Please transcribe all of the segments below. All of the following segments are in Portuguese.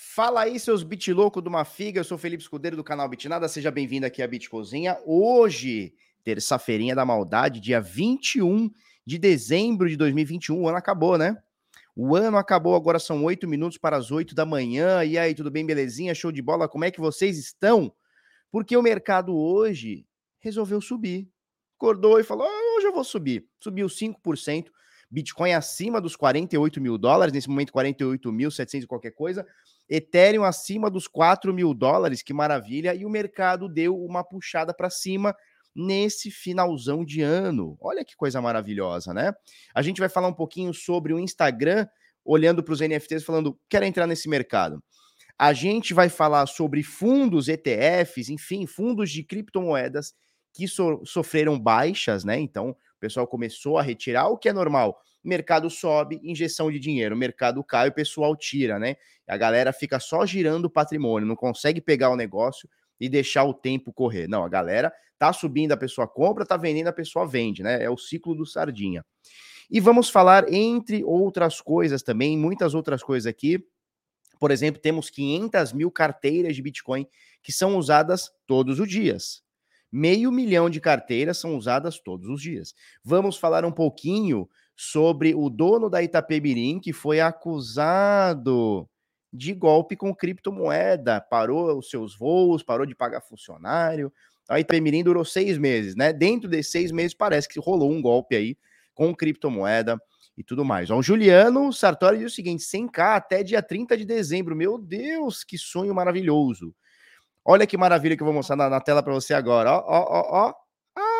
Fala aí, seus bit louco de uma figa. Eu sou Felipe Escudeiro do canal Bitnada. Seja bem-vindo aqui à Bit Cozinha. Hoje, terça-feirinha da maldade, dia 21 de dezembro de 2021. O ano acabou, né? O ano acabou, agora são oito minutos para as oito da manhã. E aí, tudo bem, belezinha? Show de bola? Como é que vocês estão? Porque o mercado hoje resolveu subir. Acordou e falou: ah, hoje eu vou subir. Subiu 5%. Bitcoin acima dos 48 mil dólares, nesse momento 48.700 e qualquer coisa. Ethereum acima dos 4 mil dólares, que maravilha. E o mercado deu uma puxada para cima nesse finalzão de ano. Olha que coisa maravilhosa, né? A gente vai falar um pouquinho sobre o Instagram, olhando para os NFTs, falando, quero entrar nesse mercado. A gente vai falar sobre fundos, ETFs, enfim, fundos de criptomoedas que so sofreram baixas, né? Então, o pessoal começou a retirar, o que é normal. Mercado sobe, injeção de dinheiro, mercado cai, o pessoal tira, né? A galera fica só girando o patrimônio, não consegue pegar o negócio e deixar o tempo correr. Não, a galera tá subindo, a pessoa compra, tá vendendo, a pessoa vende, né? É o ciclo do sardinha. E vamos falar, entre outras coisas também, muitas outras coisas aqui. Por exemplo, temos 500 mil carteiras de Bitcoin que são usadas todos os dias. Meio milhão de carteiras são usadas todos os dias. Vamos falar um pouquinho sobre o dono da Itapemirim que foi acusado de golpe com criptomoeda, parou os seus voos, parou de pagar funcionário. A Itapemirim durou seis meses, né? Dentro desses seis meses parece que rolou um golpe aí com criptomoeda e tudo mais. O Juliano Sartori diz o seguinte: 100k até dia 30 de dezembro. Meu Deus, que sonho maravilhoso. Olha que maravilha que eu vou mostrar na, na tela para você agora. Ó, ó, ó, ó.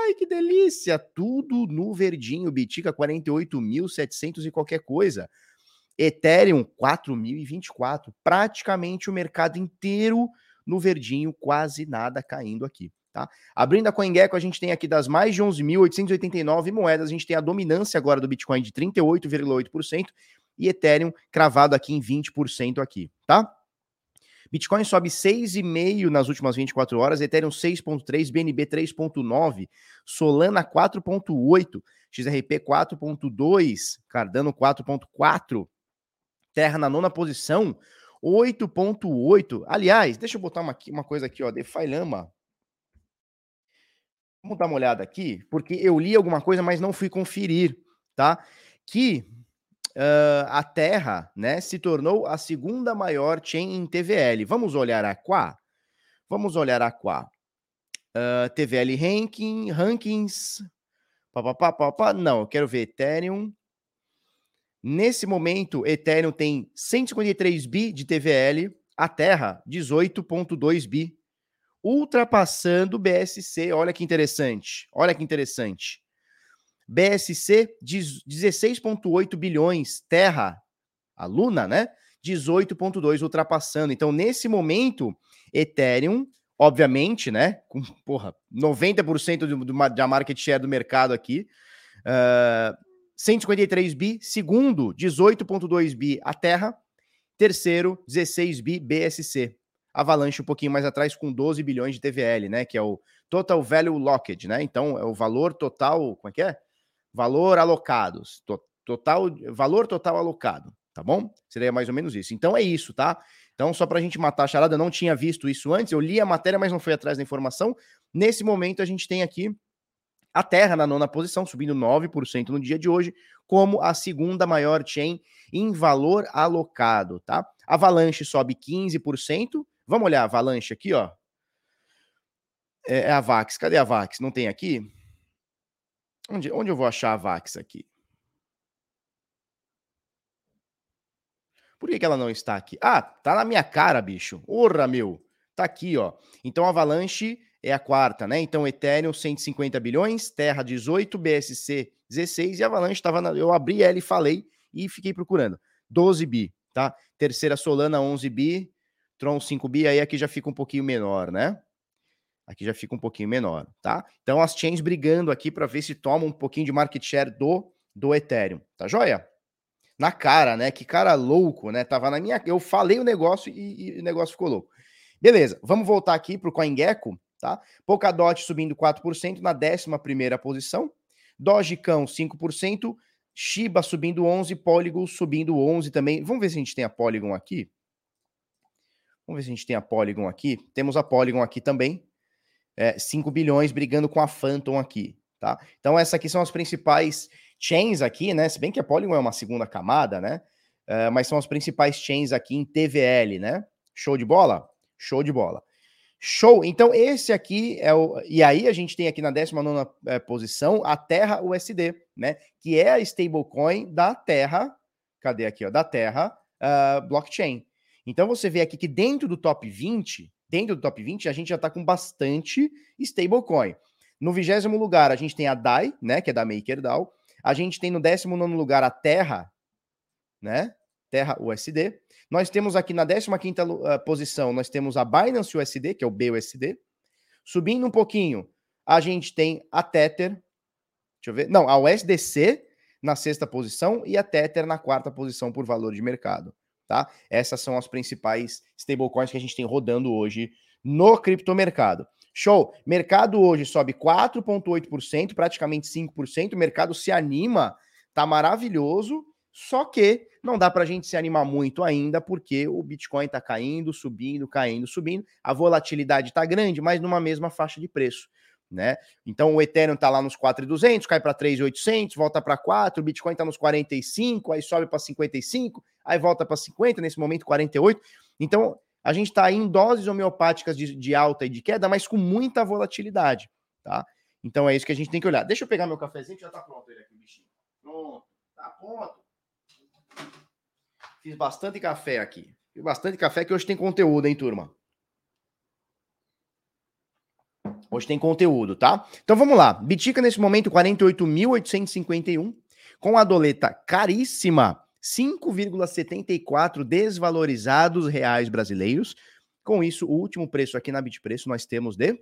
Ai, que delícia! Tudo no verdinho. Bitica 48.700 e qualquer coisa. Ethereum 4.024. Praticamente o mercado inteiro no verdinho, quase nada caindo aqui. Tá? Abrindo a CoinGecko, a gente tem aqui das mais de 11.889 moedas, a gente tem a dominância agora do Bitcoin de 38,8% e Ethereum cravado aqui em 20% aqui, tá? Bitcoin sobe 6,5 nas últimas 24 horas, Ethereum 6,3, BNB 3,9, Solana 4,8, XRP 4,2, Cardano 4,4, Terra na nona posição 8,8. Aliás, deixa eu botar uma, uma coisa aqui, ó, DeFi Lama. Vamos dar uma olhada aqui, porque eu li alguma coisa, mas não fui conferir, tá? Que uh, a Terra né, se tornou a segunda maior chain em TVL. Vamos olhar a Qua? Vamos olhar a Qua. Uh, TVL ranking, rankings. Pá, pá, pá, pá, Não, eu quero ver Ethereum. Nesse momento, Ethereum tem 153 bi de TVL, a Terra 18.2 bi, ultrapassando o BSC. Olha que interessante. Olha que interessante. BSC, 16,8 bilhões. Terra, a Luna, né? 18,2 ultrapassando. Então, nesse momento, Ethereum, obviamente, né? Com, porra, 90% do, do, da market share do mercado aqui. Uh, 153 bi. Segundo, 18,2 bi a Terra. Terceiro, 16 bi BSC. Avalanche um pouquinho mais atrás com 12 bilhões de TVL, né? Que é o Total Value Locked, né? Então, é o valor total. Como é que é? Valor alocados, to, total, valor total alocado, tá bom? Seria mais ou menos isso. Então é isso, tá? Então, só para a gente matar a charada, eu não tinha visto isso antes, eu li a matéria, mas não fui atrás da informação. Nesse momento, a gente tem aqui a Terra na nona posição, subindo 9% no dia de hoje, como a segunda maior chain em valor alocado, tá? Avalanche sobe 15%. Vamos olhar a Avalanche aqui, ó. É, é a Vax. Cadê a Vax? Não tem aqui? Onde, onde eu vou achar a Vax aqui? Por que, que ela não está aqui? Ah, tá na minha cara, bicho. Orra, meu. Tá aqui, ó. Então, Avalanche é a quarta, né? Então, Ethereum, 150 bilhões, Terra, 18, BSC, 16, e Avalanche estava na... Eu abri ela e falei e fiquei procurando. 12 bi, tá? Terceira Solana, 11 bi, Tron, 5 bi, aí aqui já fica um pouquinho menor, né? Aqui já fica um pouquinho menor, tá? Então as chains brigando aqui para ver se toma um pouquinho de market share do, do Ethereum, tá joia? Na cara, né? Que cara louco, né? Tava na minha. Eu falei o negócio e, e o negócio ficou louco. Beleza, vamos voltar aqui para o CoinGecko, tá? Polkadot subindo 4% na 11 posição. Dogecão 5%. Shiba subindo 11%. Polygon subindo 11% também. Vamos ver se a gente tem a Polygon aqui. Vamos ver se a gente tem a Polygon aqui. Temos a Polygon aqui também. É, 5 bilhões brigando com a Phantom aqui, tá? Então, essas aqui são as principais chains aqui, né? Se bem que a Polygon é uma segunda camada, né? Uh, mas são as principais chains aqui em TVL, né? Show de bola? Show de bola. Show. Então, esse aqui é o. E aí, a gente tem aqui na 19 é, posição a Terra USD, né? Que é a stablecoin da Terra. Cadê aqui, ó? Da Terra uh, Blockchain. Então, você vê aqui que dentro do top 20, dentro do top 20, a gente já está com bastante stablecoin. No vigésimo lugar, a gente tem a DAI, né? Que é da MakerDAO. A gente tem no 19 lugar a Terra, né? Terra USD. Nós temos aqui na 15 uh, ah, posição, nós temos a Binance USD, que é o BUSD. Subindo um pouquinho, a gente tem a Tether, deixa eu ver, não, a USDC na sexta posição e a Tether na quarta posição por valor de mercado, tá? Essas são as principais stablecoins que a gente tem rodando hoje no criptomercado. Show! Mercado hoje sobe 4,8%, praticamente 5%. O mercado se anima, tá maravilhoso. Só que não dá para a gente se animar muito ainda, porque o Bitcoin está caindo, subindo, caindo, subindo. A volatilidade está grande, mas numa mesma faixa de preço. Né? Então o Ethereum está lá nos 4.200, cai para 3.800, volta para 4, o Bitcoin está nos 45, aí sobe para 55, aí volta para 50, nesse momento 48. Então a gente está em doses homeopáticas de, de, alta e de queda, mas com muita volatilidade, tá? Então é isso que a gente tem que olhar. Deixa eu pegar meu cafezinho, já está pronto ele aqui, bichinho. Pronto, tá pronto. Fiz bastante café aqui. Fiz bastante café que hoje tem conteúdo, hein, turma? Hoje tem conteúdo, tá? Então vamos lá. Bitica nesse momento 48.851 com a doleta caríssima 5,74 desvalorizados reais brasileiros. Com isso, o último preço aqui na Bitpreço nós temos de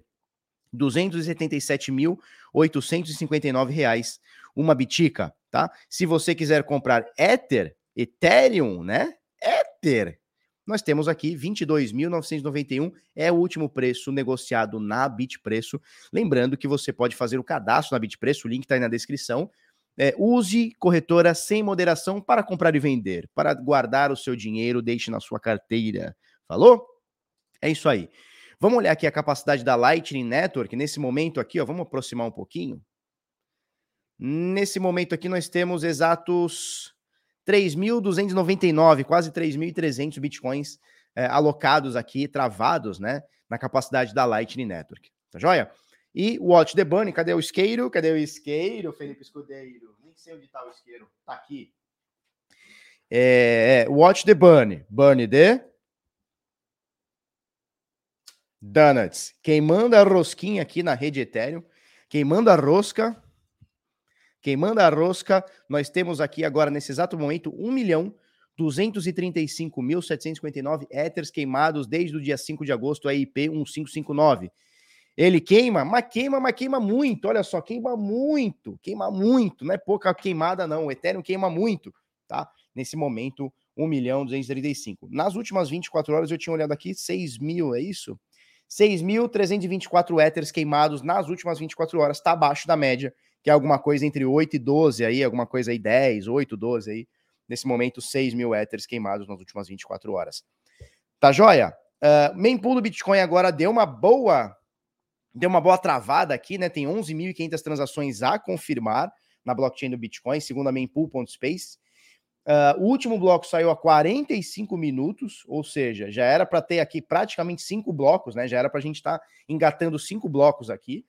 277.859 reais uma bitica, tá? Se você quiser comprar Ether, Ethereum, né? Ether. Nós temos aqui 22.991 é o último preço negociado na Bitpreço. Lembrando que você pode fazer o cadastro na Bitpreço, o link está aí na descrição. É, use corretora sem moderação para comprar e vender, para guardar o seu dinheiro, deixe na sua carteira. Falou? É isso aí. Vamos olhar aqui a capacidade da Lightning Network. Nesse momento aqui, ó, vamos aproximar um pouquinho. Nesse momento aqui, nós temos exatos 3.299, quase 3.300 bitcoins é, alocados aqui, travados, né, na capacidade da Lightning Network. Tá joia? E Watch the Bunny, cadê o isqueiro? Cadê o isqueiro, Felipe Escudeiro? Nem sei onde tá o isqueiro. Tá aqui. É, Watch the Bunny. Bunny de... Donuts. Queimando a rosquinha aqui na rede Ethereum. Queimando a rosca Queimando a rosca, nós temos aqui agora, nesse exato momento, 1 milhão 235.759 éteres queimados desde o dia 5 de agosto, a IP 1559. Ele queima, mas queima, mas queima muito. Olha só, queima muito, queima muito. Não é pouca queimada, não. O Ethereum queima muito, tá? Nesse momento, 1 milhão 235. Nas últimas 24 horas, eu tinha olhado aqui 6 mil, é isso? 6.324 éteres queimados nas últimas 24 horas, tá abaixo da média que é alguma coisa entre 8 e 12 aí, alguma coisa aí 10, 8, 12 aí. Nesse momento, 6 mil éteres queimados nas últimas 24 horas. Tá joia? Uh, mempool do Bitcoin agora deu uma boa deu uma boa travada aqui, né? Tem 11.500 transações a confirmar na blockchain do Bitcoin, segundo a mempool.space. Uh, o último bloco saiu a 45 minutos, ou seja, já era para ter aqui praticamente cinco blocos, né? Já era para a gente estar tá engatando cinco blocos aqui.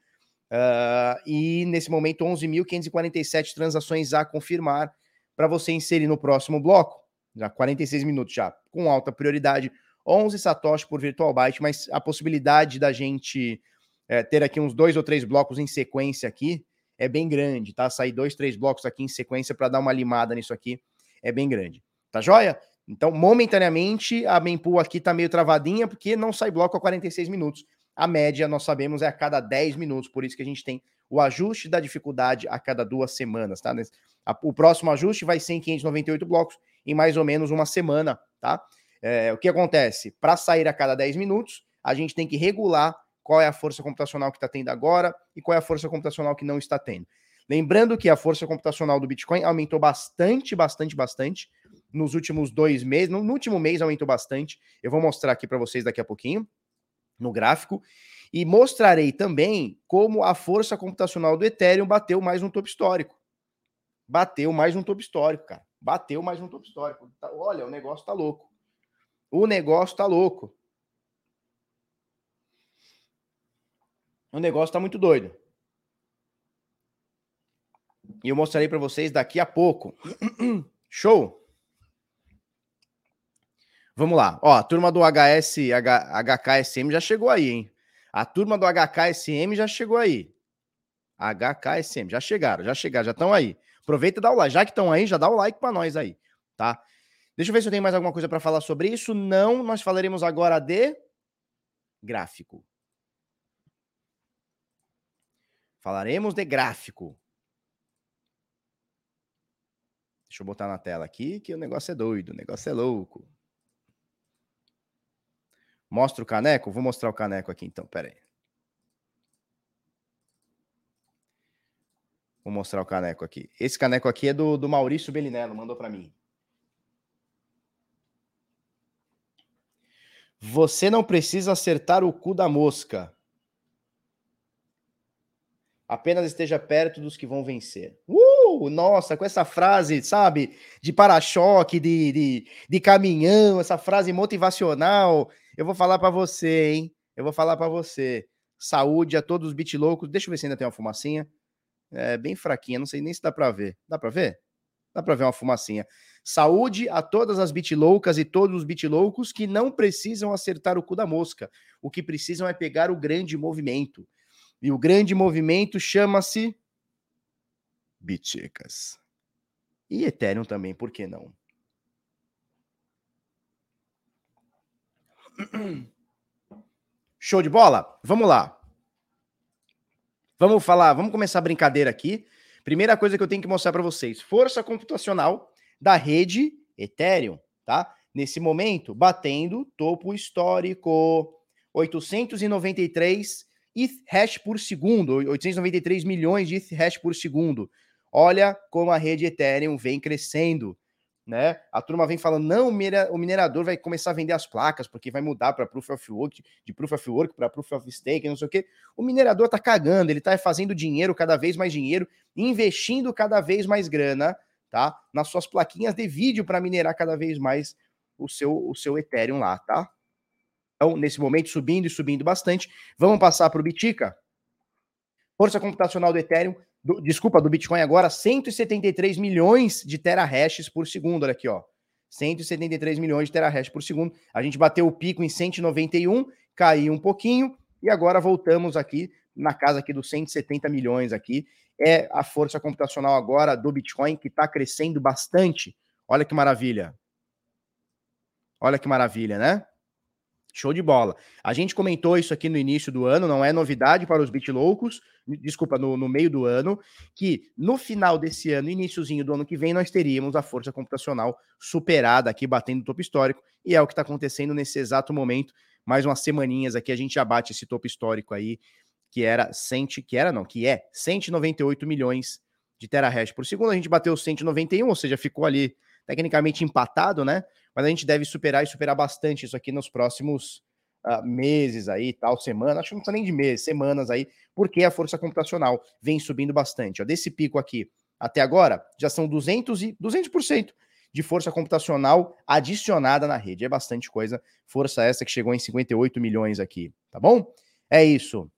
Uh, e nesse momento, 11.547 transações a confirmar para você inserir no próximo bloco. Já 46 minutos já, com alta prioridade. 11 satoshi por virtual byte, mas a possibilidade da gente é, ter aqui uns dois ou três blocos em sequência aqui é bem grande, tá? Sair dois, três blocos aqui em sequência para dar uma limada nisso aqui é bem grande. Tá joia? Então, momentaneamente, a mempool aqui tá meio travadinha porque não sai bloco a 46 minutos. A média, nós sabemos, é a cada 10 minutos, por isso que a gente tem o ajuste da dificuldade a cada duas semanas, tá? O próximo ajuste vai ser em 598 blocos, em mais ou menos uma semana, tá? É, o que acontece? Para sair a cada 10 minutos, a gente tem que regular qual é a força computacional que está tendo agora e qual é a força computacional que não está tendo. Lembrando que a força computacional do Bitcoin aumentou bastante, bastante, bastante nos últimos dois meses. No, último mês aumentou bastante. Eu vou mostrar aqui para vocês daqui a pouquinho no gráfico. E mostrarei também como a força computacional do Ethereum bateu mais um topo histórico. Bateu mais um topo histórico, cara. Bateu mais um topo histórico. Tá, olha, o negócio tá louco. O negócio tá louco. O negócio tá muito doido. E eu mostrarei para vocês daqui a pouco. Show! Vamos lá. Ó, a turma do HS, H, HKSM já chegou aí, hein? A turma do HKSM já chegou aí. HKSM, já chegaram, já chegaram, já estão aí. Aproveita e dá o like. Já que estão aí, já dá o like para nós aí, tá? Deixa eu ver se eu tenho mais alguma coisa para falar sobre isso. Não, nós falaremos agora de gráfico. Falaremos de gráfico. Deixa eu botar na tela aqui que o negócio é doido, o negócio é louco. Mostra o caneco? Vou mostrar o caneco aqui então, pera aí. Vou mostrar o caneco aqui. Esse caneco aqui é do, do Maurício Belinello, mandou para mim. Você não precisa acertar o cu da mosca. Apenas esteja perto dos que vão vencer. Uh, nossa, com essa frase, sabe? De para-choque, de, de, de caminhão, essa frase motivacional. Eu vou falar para você, hein? Eu vou falar para você. Saúde a todos os bit loucos. Deixa eu ver se ainda tem uma fumacinha. É bem fraquinha, não sei nem se dá para ver. Dá para ver? Dá para ver uma fumacinha. Saúde a todas as bit loucas e todos os bit loucos que não precisam acertar o cu da mosca. O que precisam é pegar o grande movimento. E o grande movimento chama-se Bitchicas. E Ethereum também, por que não? Show de bola? Vamos lá. Vamos falar, vamos começar a brincadeira aqui. Primeira coisa que eu tenho que mostrar para vocês: força computacional da rede Ethereum, tá? Nesse momento, batendo topo histórico 893 ETH hash por segundo, 893 milhões de ETH hash por segundo. Olha como a rede Ethereum vem crescendo, né? A turma vem falando, não, o minerador vai começar a vender as placas, porque vai mudar para Proof of Work, de Proof of Work para Proof of Stake, não sei o quê. O minerador tá cagando, ele tá fazendo dinheiro, cada vez mais dinheiro, investindo cada vez mais grana, tá? Nas suas plaquinhas de vídeo para minerar cada vez mais o seu, o seu Ethereum lá, tá? Então, nesse momento, subindo e subindo bastante. Vamos passar para o Bitica. Força computacional do Ethereum, do, desculpa, do Bitcoin agora, 173 milhões de terahashes por segundo. Olha aqui, ó. 173 milhões de terahash por segundo. A gente bateu o pico em 191, caiu um pouquinho e agora voltamos aqui na casa aqui dos 170 milhões aqui. É a força computacional agora do Bitcoin que está crescendo bastante. Olha que maravilha. Olha que maravilha, né? Show de bola. A gente comentou isso aqui no início do ano, não é novidade para os loucos. desculpa, no, no, meio do ano, que no final desse ano, iníciozinho do ano que vem, nós teríamos a força computacional superada aqui, batendo o topo histórico, e é o que está acontecendo nesse exato momento. Mais umas semaninhas aqui, a gente abate esse topo histórico aí, que era 100, que era não, que é 198 milhões de terahash por segundo. A gente bateu 191, ou seja, ficou ali tecnicamente empatado, né? mas a gente deve superar e superar bastante isso aqui nos próximos uh, meses aí, tal, semana, acho que não precisa nem de meses, semanas aí, porque a força computacional vem subindo bastante. Ó, desse pico aqui até agora, já são 200 e 200% de força computacional adicionada na rede. É bastante coisa. Força essa que chegou em 58 milhões aqui, tá bom? É isso.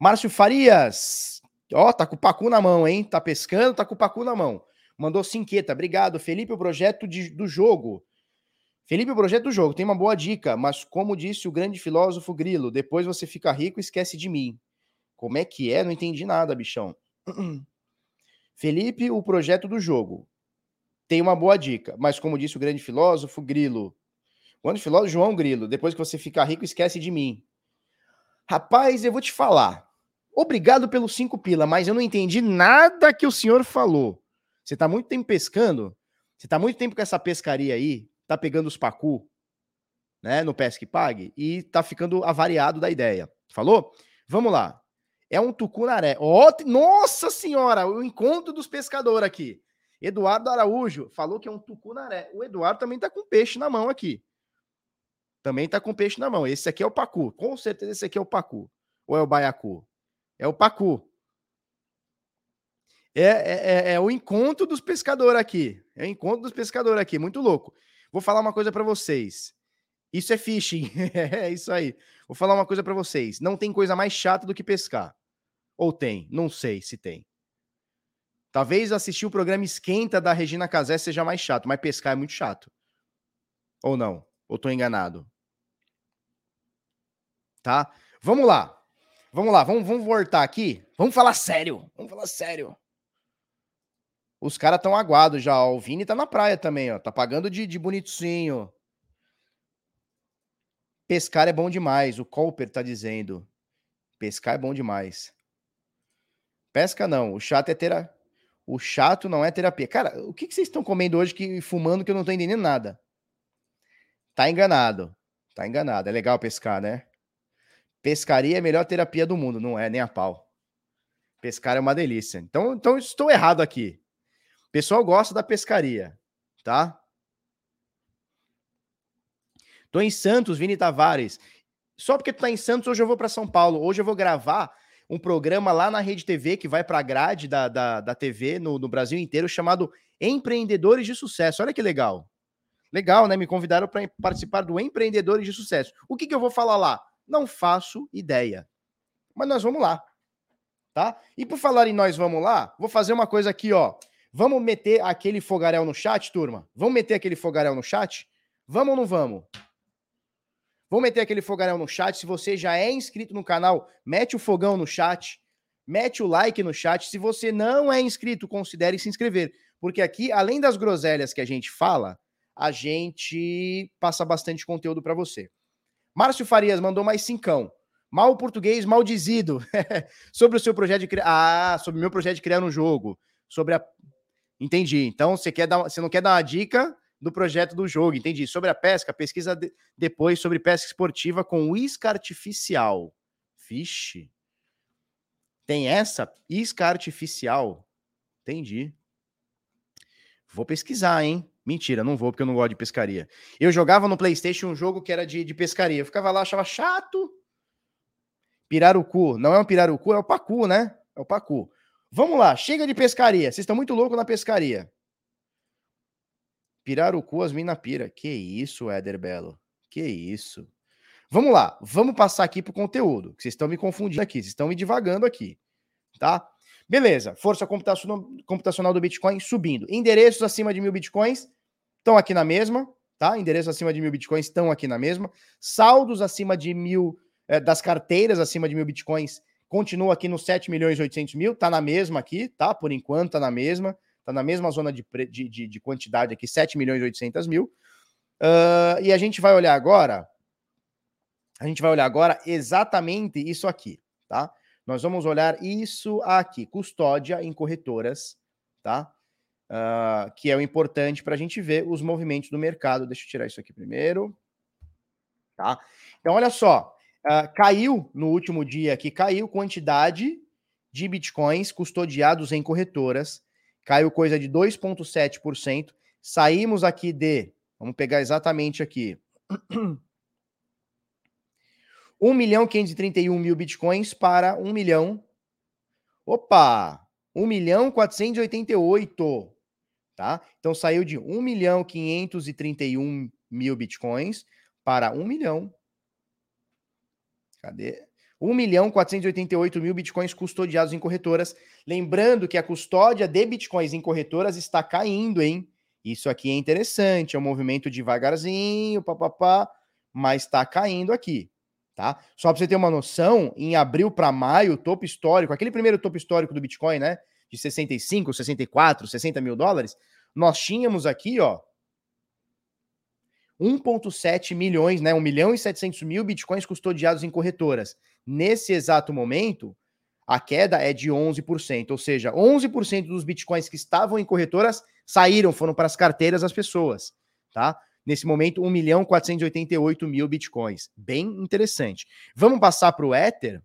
Márcio Farias, ó, tá com o pacu na mão, hein? Tá pescando, tá com o pacu na mão. Mandou cinqueta. Obrigado, Felipe, o projeto de, do jogo. Felipe, o projeto do jogo tem uma boa dica, mas como disse o grande filósofo Grilo, depois você fica rico e esquece de mim. Como é que é? Não entendi nada, bichão. Felipe, o projeto do jogo tem uma boa dica, mas como disse o grande filósofo Grilo, grande filósofo João Grilo, depois que você ficar rico, esquece de mim. Rapaz, eu vou te falar. Obrigado pelos cinco pila, mas eu não entendi nada que o senhor falou. Você está muito tempo pescando, você está muito tempo com essa pescaria aí, tá pegando os pacu, né, no Pesque Pague, e tá ficando avariado da ideia. Falou? Vamos lá. É um tucunaré. Oh, nossa senhora, o encontro dos pescadores aqui. Eduardo Araújo falou que é um tucunaré. O Eduardo também tá com peixe na mão aqui. Também tá com peixe na mão. Esse aqui é o pacu. Com certeza esse aqui é o pacu. Ou é o baiacu? É o pacu. É, é, é, é o encontro dos pescadores aqui. É o encontro dos pescadores aqui. Muito louco. Vou falar uma coisa para vocês. Isso é fishing. é isso aí. Vou falar uma coisa para vocês. Não tem coisa mais chata do que pescar. Ou tem? Não sei se tem. Talvez assistir o programa Esquenta da Regina Casé seja mais chato, mas pescar é muito chato. Ou não? Ou tô enganado? Tá? Vamos lá. Vamos lá, vamos, vamos voltar aqui. Vamos falar sério. Vamos falar sério. Os caras estão aguados já. O Vini tá na praia também, ó. Tá pagando de, de bonitinho. Pescar é bom demais. O Colper tá dizendo. Pescar é bom demais. Pesca não. O chato é ter a... O chato não é terapia. Cara, o que, que vocês estão comendo hoje que fumando que eu não tô entendendo nada? Tá enganado. Tá enganado. É legal pescar, né? Pescaria é a melhor terapia do mundo. Não é, nem a pau. Pescar é uma delícia. Então, então estou errado aqui. Pessoal gosta da pescaria, tá? Tô em Santos, Vini Tavares. Só porque tu tá em Santos, hoje eu vou para São Paulo. Hoje eu vou gravar um programa lá na Rede TV que vai para a grade da, da, da TV no, no, Brasil inteiro chamado Empreendedores de Sucesso. Olha que legal. Legal, né? Me convidaram para participar do Empreendedores de Sucesso. O que, que eu vou falar lá? Não faço ideia. Mas nós vamos lá. Tá? E por falar em nós vamos lá, vou fazer uma coisa aqui, ó. Vamos meter aquele fogaréu no chat, turma? Vamos meter aquele fogaréu no chat? Vamos ou não vamos? Vamos meter aquele fogaréu no chat. Se você já é inscrito no canal, mete o fogão no chat, mete o like no chat. Se você não é inscrito, considere se inscrever. Porque aqui, além das groselhas que a gente fala, a gente passa bastante conteúdo para você. Márcio Farias mandou mais cincão. Mal português, mal dizido. sobre o seu projeto de criar. Ah, sobre o meu projeto de criar um jogo. Sobre a. Entendi. Então, você quer dar, você não quer dar uma dica? do projeto do jogo. Entendi. Sobre a pesca, pesquisa de, depois sobre pesca esportiva com isca artificial. Vixe. Tem essa? Isca artificial. Entendi. Vou pesquisar, hein? Mentira, não vou porque eu não gosto de pescaria. Eu jogava no PlayStation um jogo que era de, de pescaria. Eu ficava lá, achava chato. Pirarucu. Não é um pirarucu, é o pacu, né? É o pacu. Vamos lá, chega de pescaria. Vocês estão muito loucos na pescaria. Pirarucu, as mina pira. Que isso, Éder Belo. Que isso. Vamos lá, vamos passar aqui pro conteúdo, que vocês estão me confundindo aqui, vocês estão me divagando aqui, tá? Beleza, força computacional, do Bitcoin subindo. Endereços acima de mil Bitcoins estão aqui na mesma, tá? Endereços acima de mil Bitcoins estão aqui na mesma. Saldos acima de mil, é, das carteiras acima de mil Bitcoins continua aqui nos 7 milhões e 800 mil, tá na mesma aqui, tá? Por enquanto tá na mesma. Está na mesma zona de, de, de, de, quantidade aqui, 7 milhões e 800 mil. Uh, e a gente vai olhar agora, a gente vai olhar agora exatamente isso aqui, tá? Nós vamos olhar isso aqui, custódia em corretoras, tá? Uh, que é o importante para a gente ver os movimentos do mercado. Deixa eu tirar isso aqui primeiro. Tá? Então, olha só. Uh, caiu no último dia aqui, caiu quantidade de bitcoins custodiados em corretoras caiu coisa de 2,7%. Saímos aqui de, vamos pegar exatamente aqui, 1 milhão 531 mil bitcoins para 1 milhão. Opa! 1 milhão 488. Tá? Então saiu de 1 milhão 531 mil bitcoins para 1 milhão. Cadê? 1 milhão 488 mil bitcoins custodiados em corretoras. Lembrando que a custódia de bitcoins em corretoras está caindo, hein? Isso aqui é interessante, é um movimento devagarzinho, papapá, mas está caindo aqui, tá? Só para você ter uma noção, em abril para maio, topo histórico, aquele primeiro topo histórico do Bitcoin, né? De 65, 64, 60 mil dólares, nós tínhamos aqui, ó, 1,7 milhões, né? 1 milhão e 700 mil bitcoins custodiados em corretoras. Nesse exato momento, a queda é de 11%, ou seja, 11% dos bitcoins que estavam em corretoras saíram, foram para as carteiras das pessoas, tá? Nesse momento, 1 milhão 488 mil bitcoins. Bem interessante. Vamos passar para o Ether,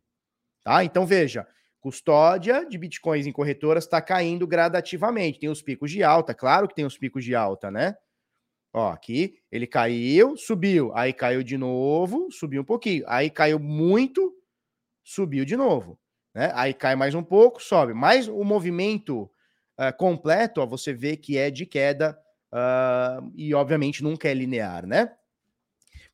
tá? Então veja, Custódia de bitcoins em corretoras está caindo gradativamente. Tem os picos de alta, claro que tem os picos de alta, né? Ó, aqui ele caiu, subiu, aí caiu de novo, subiu um pouquinho, aí caiu muito, subiu de novo, né? Aí cai mais um pouco, sobe. Mas o movimento uh, completo, ó, você vê que é de queda uh, e obviamente nunca é linear, né?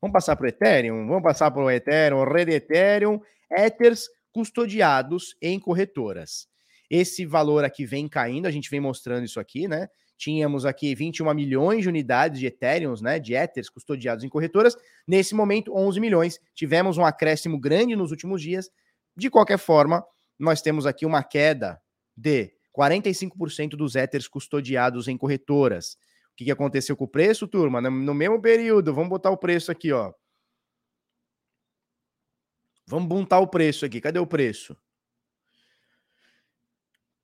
Vamos passar para o Ethereum, vamos passar para o Ethereum, Rede Ethereum, Ethers custodiados em corretoras. Esse valor aqui vem caindo, a gente vem mostrando isso aqui, né? Tínhamos aqui 21 milhões de unidades de Ethereum, né, de Ethers custodiados em corretoras. Nesse momento, 11 milhões. Tivemos um acréscimo grande nos últimos dias. De qualquer forma, nós temos aqui uma queda de 45% dos Ethers custodiados em corretoras. O que, aconteceu com o preço, turma? No mesmo período, vamos botar o preço aqui, ó. Vamos buntar o preço aqui. Cadê o preço?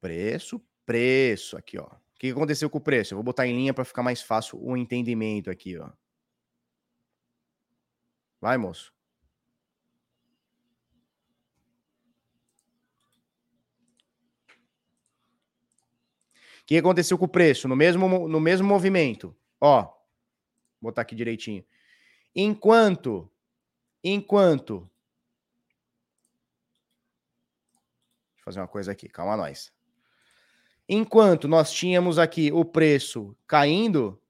Preço, preço aqui, ó. Que aconteceu com o preço? Eu vou botar em linha para ficar mais fácil o entendimento aqui, ó. Vai, moço. O que aconteceu com o preço? No mesmo, no mesmo movimento. Ó, vou botar aqui direitinho. Enquanto, enquanto fazer uma coisa aqui, calma nós. Enquanto nós tínhamos aqui o preço caindo,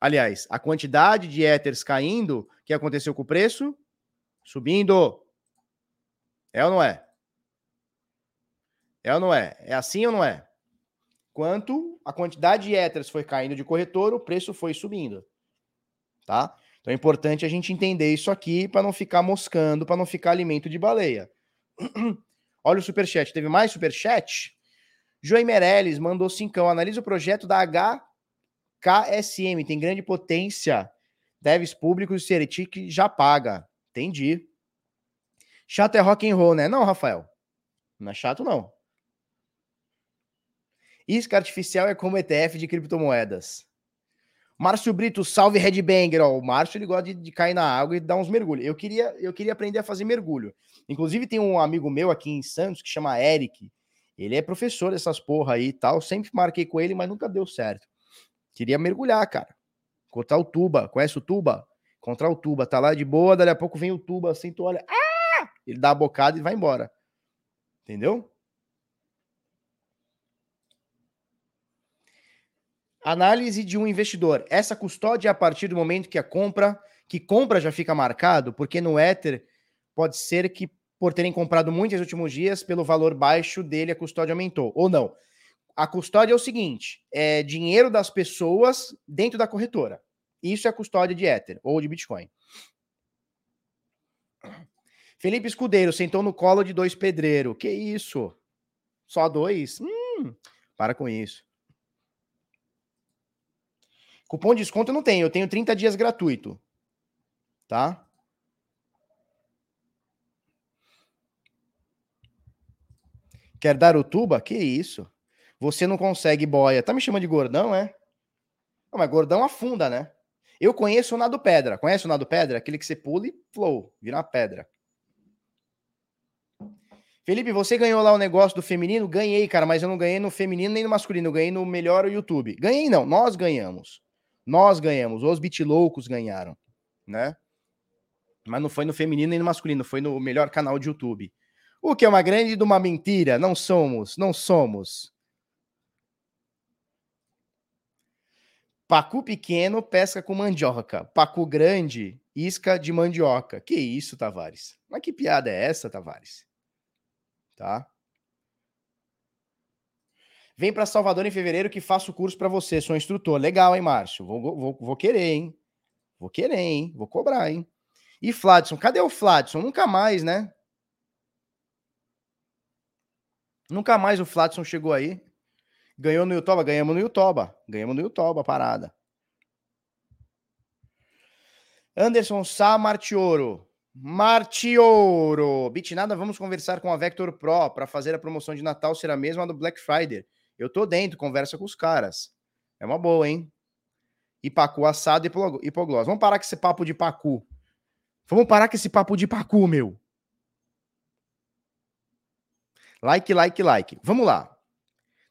aliás, a quantidade de éteres caindo, o que aconteceu com o preço? Subindo. É ou não é? É ou não é? É assim ou não é? Quanto a quantidade de éteres foi caindo de corretor, o preço foi subindo. Tá? Então é importante a gente entender isso aqui para não ficar moscando, para não ficar alimento de baleia. Olha o superchat. Teve mais superchat? Joey Meirelles mandou cincão. Analisa o projeto da HKSM. Tem grande potência. Devs públicos, Ceretic já paga. Entendi. Chato é rock and roll, né? Não, Rafael. Não é chato, não. Isca artificial é como ETF de criptomoedas. Márcio Brito, salve Redbanger. Ó, o Márcio ele gosta de, de, cair na água e dar uns mergulhos. Eu queria, eu queria aprender a fazer mergulho. Inclusive, tem um amigo meu aqui em Santos que chama Eric. Ele é professor dessas porra aí e tal. Sempre marquei com ele, mas nunca deu certo. Queria mergulhar, cara. Encontrar o tuba. Conhece o tuba? Encontrar o tuba. Tá lá de boa, dali a pouco vem o tuba assim, tu olha. Ah! Ele dá a bocada e vai embora. Entendeu? Análise de um investidor. Essa custódia é a partir do momento que a compra, que compra já fica marcado, porque no Ether pode ser que por terem comprado muito nos últimos dias, pelo valor baixo dele a custódia aumentou ou não. A custódia é o seguinte, é dinheiro das pessoas dentro da corretora. Isso é a custódia de Ether ou de Bitcoin. Felipe Escudeiro sentou no colo de dois pedreiros. Que isso? Só dois? Hum, para com isso. Cupom de desconto eu não tenho, eu tenho 30 dias gratuito. Tá? Quer dar o tuba? Que isso? Você não consegue boia. Tá me chamando de gordão, é? Não, mas gordão afunda, né? Eu conheço o nado pedra. Conhece o nado pedra? Aquele que você pula e flow, vira uma pedra. Felipe, você ganhou lá o negócio do feminino? Ganhei, cara, mas eu não ganhei no feminino nem no masculino. Eu ganhei no melhor YouTube. Ganhei não, nós ganhamos. Nós ganhamos, os bitloucos ganharam, né? Mas não foi no feminino nem no masculino, foi no melhor canal de YouTube. O que é uma grande de uma mentira. Não somos, não somos. Pacu pequeno pesca com mandioca. Pacu grande, isca de mandioca. Que isso, Tavares? Mas que piada é essa, Tavares? Tá? Vem para Salvador em fevereiro que faço o curso para você. Sou instrutor. Legal, hein, Márcio? Vou, vou, vou querer, hein? Vou querer, hein? Vou cobrar, hein? E Fladson? Cadê o Fladson? Nunca mais, né? Nunca mais o Fladson chegou aí. Ganhou no Yutoba? Ganhamos no Yutoba. Ganhamos no Yutoba, parada. Anderson Sá Martioro. Martioro. Bitnada, vamos conversar com a Vector Pro para fazer a promoção de Natal ser a mesma do Black Friday. Eu tô dentro, conversa com os caras. É uma boa, hein? Ipacu assado e hipoglós. Vamos parar com esse papo de pacu. Vamos parar com esse papo de pacu, meu. Like, like, like. Vamos lá.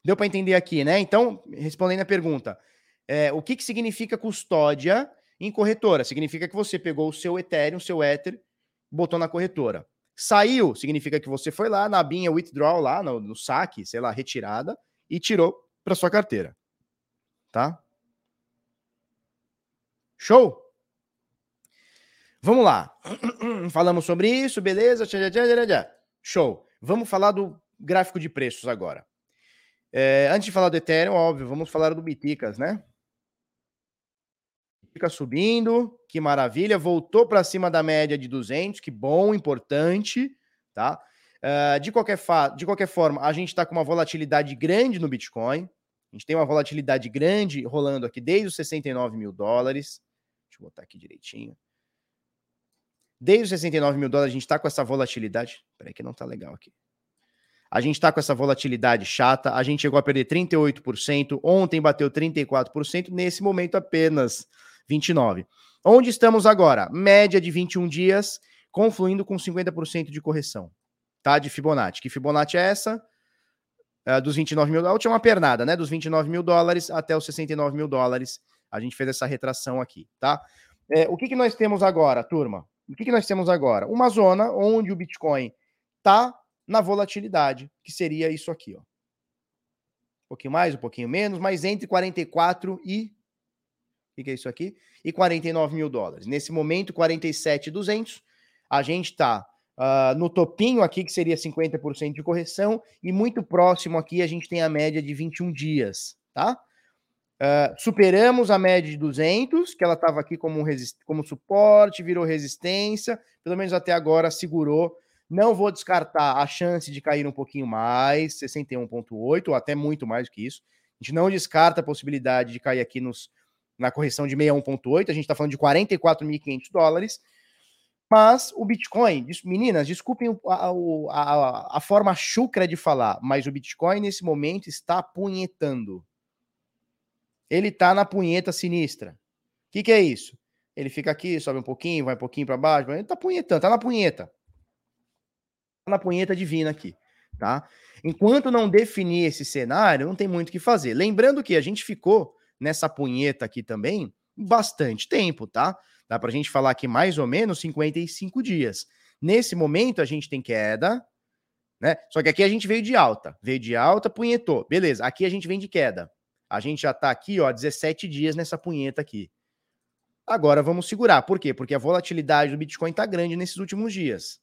Deu para entender aqui, né? Então, respondendo a pergunta, é, o que, que significa custódia em corretora? Significa que você pegou o seu Ethereum, seu Ether, botou na corretora. Saiu, significa que você foi lá na abinha withdrawal, lá no, no saque, sei lá, retirada, e tirou para sua carteira. Tá? Show? Vamos lá. Falamos sobre isso, beleza? Show. Vamos falar do gráfico de preços agora. É, antes de falar do Ethereum, óbvio, vamos falar do Biticas, né? Fica subindo, que maravilha. Voltou para cima da média de 200, que bom, importante, tá? Uh, de, qualquer de qualquer forma, a gente está com uma volatilidade grande no Bitcoin. A gente tem uma volatilidade grande rolando aqui desde os 69 mil dólares. Deixa eu botar aqui direitinho. Desde os 69 mil dólares, a gente está com essa volatilidade. Peraí, que não está legal aqui. A gente está com essa volatilidade chata. A gente chegou a perder 38%. Ontem bateu 34%. Nesse momento, apenas 29%. Onde estamos agora? Média de 21 dias, confluindo com 50% de correção. Tá? De Fibonacci. Que Fibonacci é essa? Uh, dos 29 mil dólares. A última pernada, né? Dos 29 mil dólares até os 69 mil dólares. A gente fez essa retração aqui, tá? É, o que, que nós temos agora, turma? O que, que nós temos agora? Uma zona onde o Bitcoin tá na volatilidade, que seria isso aqui, ó. Um pouquinho mais, um pouquinho menos, mas entre 44 e. O que é isso aqui? E 49 mil dólares. Nesse momento, 47,200. A gente está uh, ah, no topinho aqui, que seria 50% de correção, e muito próximo aqui a gente tem a média de 21 dias, tá? Uh, superamos a média de 200, que ela estava aqui como, como suporte, virou resistência, pelo menos até agora segurou não vou descartar a chance de cair um pouquinho mais, 61,8 ou até muito mais do que isso. A gente não descarta a possibilidade de cair aqui nos, na correção de 61,8. A gente está falando de 44.500 dólares. Mas o Bitcoin, meninas, desculpem a, a, a, forma chucra de falar, mas o Bitcoin nesse momento está punhetando. Ele está na punheta sinistra. O que, que é isso? Ele fica aqui, sobe um pouquinho, vai um pouquinho para baixo, ele está punhetando, está na punheta na punheta divina aqui, tá? Enquanto não definir esse cenário, não tem muito o que fazer. Lembrando que a gente ficou nessa punheta aqui também bastante tempo, tá? Dá pra gente falar aqui mais ou menos 55 dias. Nesse momento a gente tem queda, né? Só que aqui a gente veio de alta, veio de alta, punhetou. Beleza, aqui a gente vem de queda. A gente já tá aqui, ó, 17 dias nessa punheta aqui. Agora vamos segurar. Por quê? Porque a volatilidade do Bitcoin tá grande nesses últimos dias.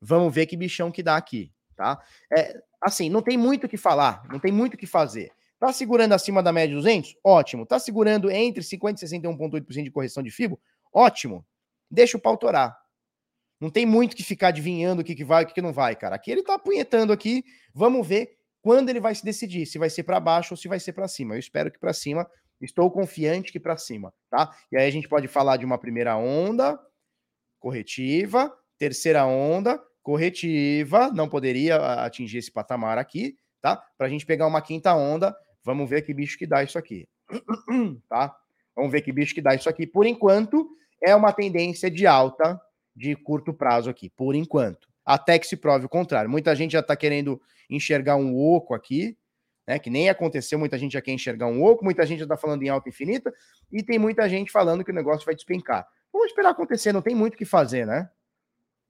Vamos ver que bichão que dá aqui, tá? É, assim, não tem muito o que falar, não tem muito o que fazer. Tá segurando acima da média de 200? Ótimo. Tá segurando entre 50 e 61,8% de correção de FIBO? Ótimo. Deixa o pau torar. Não tem muito que ficar adivinhando o que, que vai e o que, que não vai, cara. Aqui ele tá apunhetando aqui. Vamos ver quando ele vai se decidir, se vai ser para baixo ou se vai ser para cima. Eu espero que para cima. Estou confiante que para cima, tá? E aí a gente pode falar de uma primeira onda corretiva, terceira onda, corretiva, não poderia atingir esse patamar aqui, tá? Para a gente pegar uma quinta onda, vamos ver que bicho que dá isso aqui, tá? Vamos ver que bicho que dá isso aqui. Por enquanto, é uma tendência de alta de curto prazo aqui, por enquanto. Até que se prove o contrário. Muita gente já está querendo enxergar um oco aqui, né? Que nem aconteceu, muita gente já quer enxergar um oco, muita gente já está falando em alta infinita, e tem muita gente falando que o negócio vai despencar. Vamos esperar acontecer, não tem muito o que fazer, né?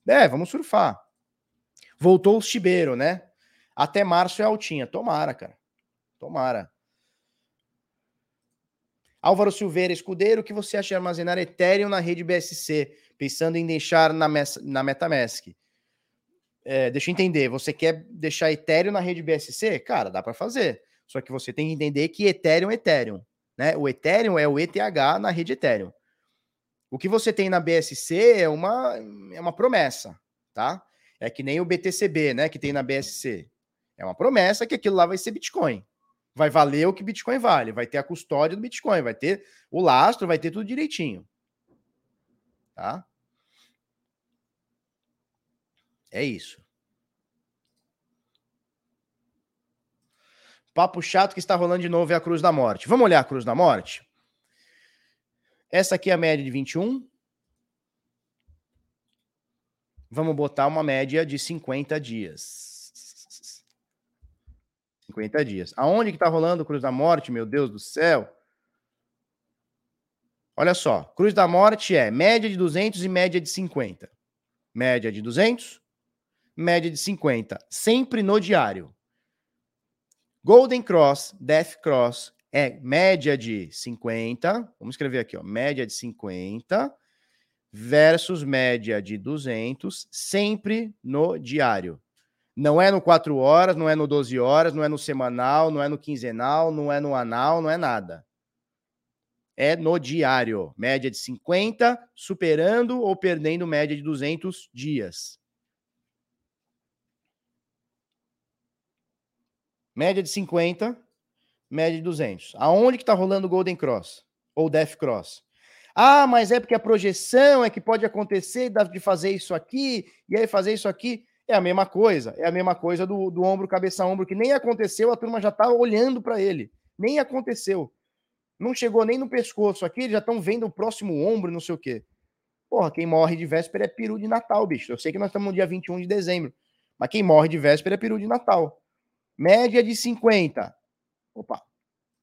É, vamos surfar. Voltou o Chibeiro, né? Até março é altinha. Tomara, cara. Tomara. Álvaro Silveira Escudeiro, o que você acha de armazenar Ethereum na rede BSC, pensando em deixar na, na Metamask? É, deixa eu entender, você quer deixar Ethereum na rede BSC? Cara, dá para fazer. Só que você tem que entender que Ethereum é Ethereum. Né? O Ethereum é o ETH na rede Ethereum. O que você tem na BSC é uma, é uma promessa, tá? É que nem o BTCB, né, que tem na BSC. É uma promessa que aquilo lá vai ser Bitcoin. Vai valer o que Bitcoin vale, vai ter a custódia do Bitcoin, vai ter o lastro, vai ter tudo direitinho. Tá? É isso. Papo chato que está rolando de novo é a Cruz da Morte. Vamos olhar a Cruz da Morte? Essa aqui é a média de 21. Vamos botar uma média de 50 dias. 50 dias. Aonde que tá rolando Cruz da Morte, meu Deus do céu? Olha só, Cruz da Morte é média de 200 e média de 50. Média de 200, média de 50, sempre no diário. Golden Cross, Death Cross é média de 50, vamos escrever aqui, ó, média de 50 versus média de 200, sempre no diário. Não é no 4 horas, não é no 12 horas, não é no semanal, não é no quinzenal, não é no anal, não é nada. É no diário. Média de 50, superando ou perdendo média de 200 dias. Média de 50, média de 200. Aonde que está rolando o Golden Cross? Ou Death Cross? Ah, mas é porque a projeção é que pode acontecer de fazer isso aqui, e aí fazer isso aqui. É a mesma coisa, é a mesma coisa do, do ombro, cabeça, ombro, que nem aconteceu, a turma já tá olhando para ele. Nem aconteceu. Não chegou nem no pescoço aqui, eles já estão vendo o próximo ombro, não sei o quê. Porra, quem morre de véspera é peru de Natal, bicho. Eu sei que nós estamos no dia 21 de dezembro, mas quem morre de véspera é peru de Natal. Média de 50. Opa.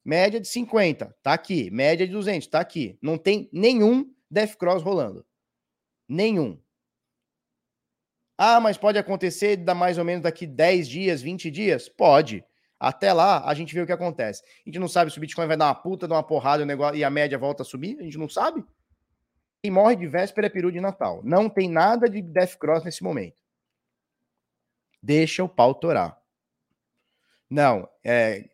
Média de 50, tá aqui. Média de 200, tá aqui. Não tem nenhum Death Cross rolando. Nenhum. Ah, mas pode acontecer da mais ou menos daqui 10 dias, 20 dias? Pode. Até lá, a gente vê o que acontece. A gente não sabe se o Bitcoin vai dar uma puta, dar uma porrada negócio, e a média volta a subir. A gente não sabe. Quem morre de véspera é peru de Natal. Não tem nada de Death Cross nesse momento. Deixa o pau torar. Não, é,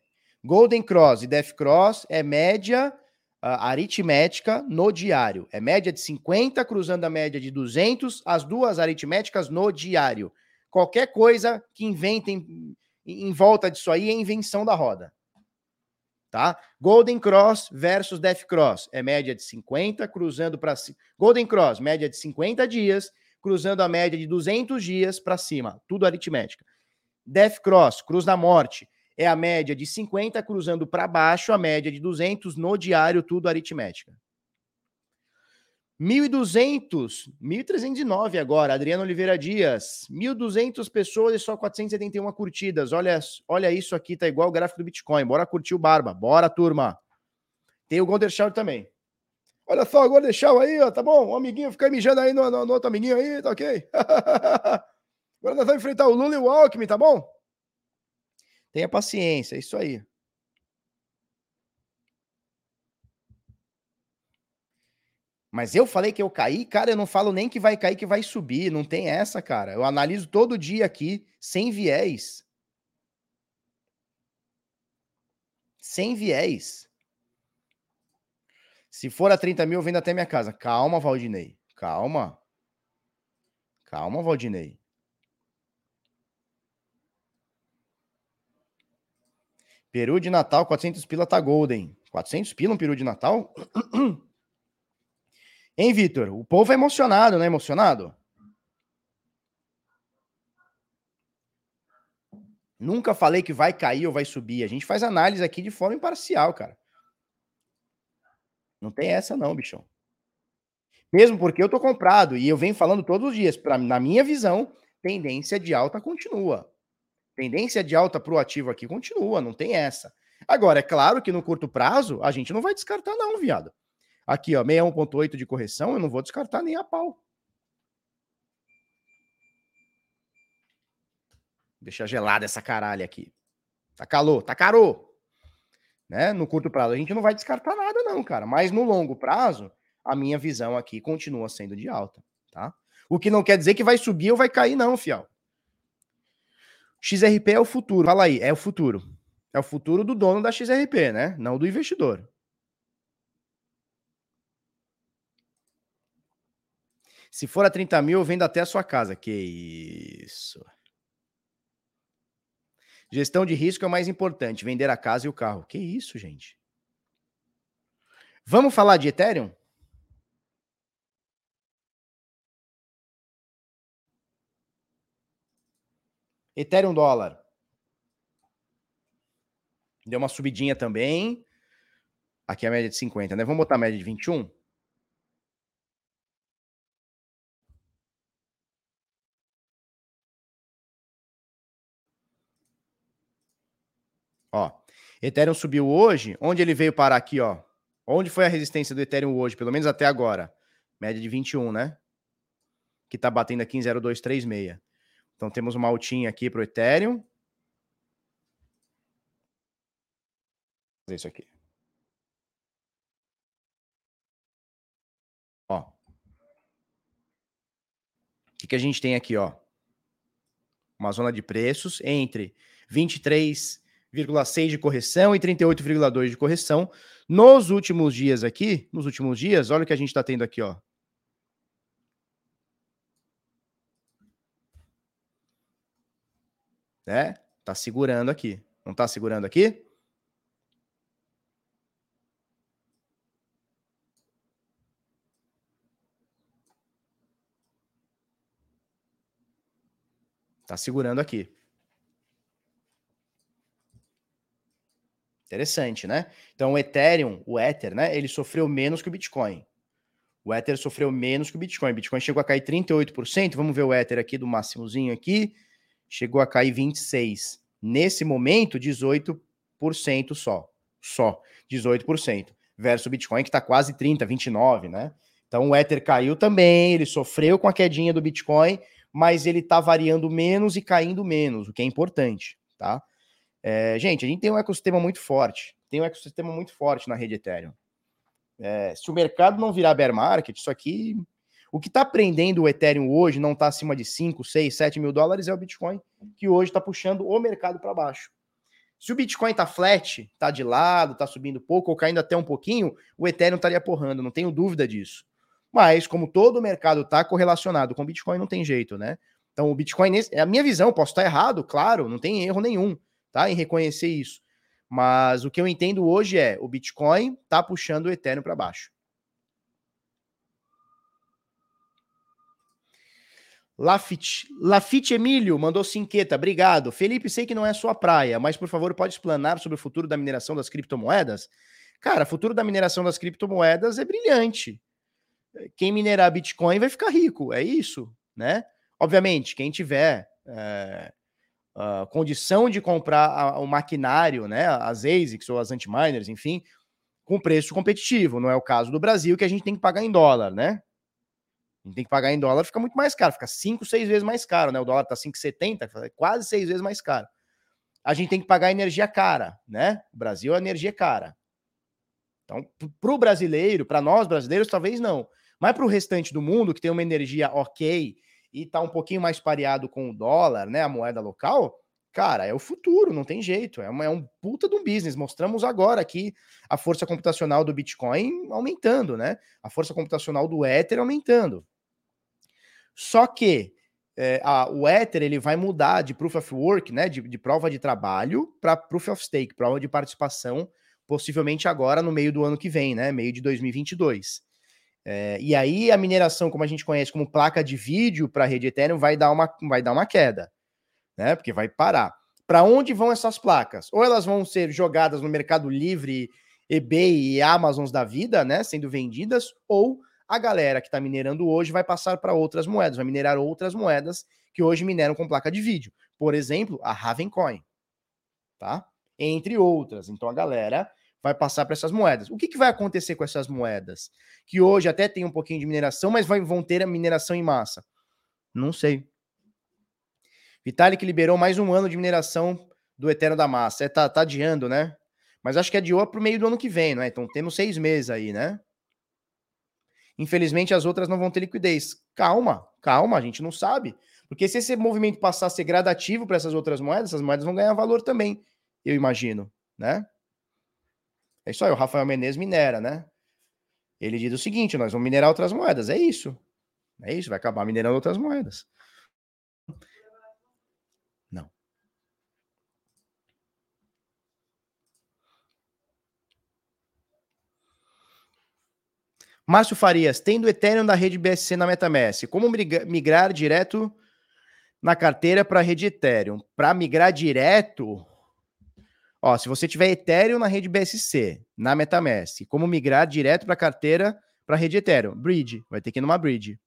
Golden Cross e Death Cross é média uh, aritmética no diário. É média de 50 cruzando a média de 200, as duas aritméticas no diário. Qualquer coisa que inventem em volta disso aí é invenção da roda. Tá? Golden Cross versus Death Cross é média de 50 cruzando para Golden Cross, média de 50 dias, cruzando a média de 200 dias para cima, tudo aritmética. Death Cross, cruz da morte, é a média de 50 cruzando para baixo, a média de 200 no diário, tudo aritmética. 1.200, 1.309 agora, Adriano Oliveira Dias. 1.200 pessoas e só 471 curtidas. Olha, olha isso aqui, tá igual o gráfico do Bitcoin. Bora curtir o Barba. Bora, turma. Tem o Golden Shower também. Olha só Shower aí, ó, tá bom? O amiguinho fica mijando aí no, no, no outro amiguinho aí, tá ok? agora nós vamos enfrentar o Lula e o Alckmin, tá bom? Tenha paciência, é isso aí. Mas eu falei que eu caí, cara, eu não falo nem que vai cair, que vai subir, não tem essa, cara. Eu analiso todo dia aqui, sem viés. Sem viés. Se for a 30 mil, eu vendo até minha casa. Calma, Valdinei. Calma. Calma, Valdinei. Peru de Natal, 400 pila tá golden. 400 pila um peru de Natal? Hein, Vitor? O povo é emocionado, né? Emocionado? Nunca falei que vai cair ou vai subir. A gente faz análise aqui de forma imparcial, cara. Não tem essa não, bichão. Mesmo porque eu tô comprado e eu venho falando todos os dias, pra, na minha visão, tendência de alta continua. Tendência de alta pro ativo aqui continua, não tem essa. Agora, é claro que no curto prazo, a gente não vai descartar não, viado. Aqui, ó, 61.8 de correção, eu não vou descartar nem a pau. Deixa gelada essa caralho aqui. Tá calor, tá caro. Né? No curto prazo, a gente não vai descartar nada não, cara. Mas no longo prazo, a minha visão aqui continua sendo de alta, tá? O que não quer dizer que vai subir ou vai cair não, fial. XRP é o futuro. Fala aí, é o futuro. É o futuro do dono da XRP, né? Não do investidor. Se for a 30 mil, eu vendo até a sua casa. Que isso. Gestão de risco é o mais importante. Vender a casa e o carro. Que isso, gente. Vamos falar de Ethereum? Ethereum dólar. Deu uma subidinha também. Aqui é a média de 50, né? Vamos botar a média de 21? Ó, Ethereum subiu hoje, onde ele veio parar aqui, ó. Onde foi a resistência do Ethereum hoje, pelo menos até agora? Média de 21, né? Que tá batendo aqui em 0,236. Então temos uma altinha aqui para o Ethereum. Fazer isso aqui. Ó. O que, que a gente tem aqui, ó? Uma zona de preços entre 23,6 de correção e 38,2 de correção. Nos últimos dias aqui, nos últimos dias, olha o que a gente está tendo aqui, ó. Né? Tá segurando aqui. Não tá segurando aqui? Tá segurando aqui. Interessante, né? Então, o Ethereum, o Ether, né? Ele sofreu menos que o Bitcoin. O Ether sofreu menos que o Bitcoin. O Bitcoin chegou a cair 38%. Vamos ver o Ether aqui do máximozinho aqui. Chegou a cair 26%. Nesse momento, 18% só. Só. 18%. Versus o Bitcoin, que está quase 30%, 29%, né? Então, o Ether caiu também. Ele sofreu com a quedinha do Bitcoin, mas ele está variando menos e caindo menos, o que é importante, tá? É, gente, a gente tem um ecossistema muito forte, tem um ecossistema muito forte na rede Ethereum. É, se o mercado não virar bear market, isso aqui. O que está prendendo o Ethereum hoje não está acima de 5, 6, 7 mil dólares é o Bitcoin, que hoje está puxando o mercado para baixo. Se o Bitcoin está flat, está de lado, está subindo pouco ou caindo até um pouquinho, o Ethereum estaria porrando, não tenho dúvida disso. Mas, como todo o mercado está correlacionado com o Bitcoin, não tem jeito, né? Então, o Bitcoin, é a minha visão, posso estar errado, claro, não tem erro nenhum tá? Em reconhecer isso. Mas o que eu entendo hoje é o Bitcoin tá puxando o Ethereum para baixo. Lafitte, Lafitte Emílio mandou cinqueta, obrigado. Felipe, sei que não é sua praia, mas por favor pode explanar sobre o futuro da mineração das criptomoedas? Cara, o futuro da mineração das criptomoedas é brilhante. Quem minerar Bitcoin vai ficar rico, é isso, né? Obviamente, quem tiver é, condição de comprar o maquinário, né, as ASICs ou as anti-miners, enfim, com preço competitivo. Não é o caso do Brasil, que a gente tem que pagar em dólar, né? A gente tem que pagar em dólar, fica muito mais caro, fica 5, 6 vezes mais caro, né? O dólar tá 5,70, quase 6 vezes mais caro. A gente tem que pagar energia cara, né? O Brasil é energia cara. Então, para o brasileiro, para nós brasileiros, talvez não. Mas para o restante do mundo, que tem uma energia ok e tá um pouquinho mais pareado com o dólar, né, a moeda local, cara, é o futuro, não tem jeito. É, uma, é um puta de um business. Mostramos agora aqui a força computacional do Bitcoin aumentando, né? A força computacional do Ether aumentando. Só que é, a, o Ether ele vai mudar de Proof of Work, né, de, de prova de trabalho, para Proof of Stake, prova de participação, possivelmente agora no meio do ano que vem, né, meio de 2022. É, e aí a mineração, como a gente conhece como placa de vídeo para a rede Ethereum, vai dar uma, vai dar uma queda, né? Porque vai parar. Para onde vão essas placas? Ou elas vão ser jogadas no Mercado Livre, eBay e Amazons da vida, né? Sendo vendidas, ou a galera que está minerando hoje vai passar para outras moedas, vai minerar outras moedas que hoje mineram com placa de vídeo. Por exemplo, a Ravencoin, tá? Entre outras. Então a galera vai passar para essas moedas. O que, que vai acontecer com essas moedas? Que hoje até tem um pouquinho de mineração, mas vão ter a mineração em massa? Não sei. Vitalik liberou mais um ano de mineração do Eterno da Massa. É, tá, tá adiando, né? Mas acho que adiou para o meio do ano que vem, não é? Então temos seis meses aí, né? Infelizmente as outras não vão ter liquidez. Calma, calma, a gente não sabe. Porque se esse movimento passar a ser gradativo para essas outras moedas, essas moedas vão ganhar valor também, eu imagino, né? É isso aí, o Rafael Menezes minera, né? Ele diz o seguinte: nós vamos minerar outras moedas. É isso. É isso, vai acabar minerando outras moedas. Não. Márcio Farias, tendo Ethereum da rede BSC na MetaMask, como migrar direto na carteira para a rede Ethereum? Para migrar direto, Ó, se você tiver Ethereum na rede BSC, na MetaMask, como migrar direto para a carteira para a rede Ethereum? Bridge, vai ter que ir numa Bridge.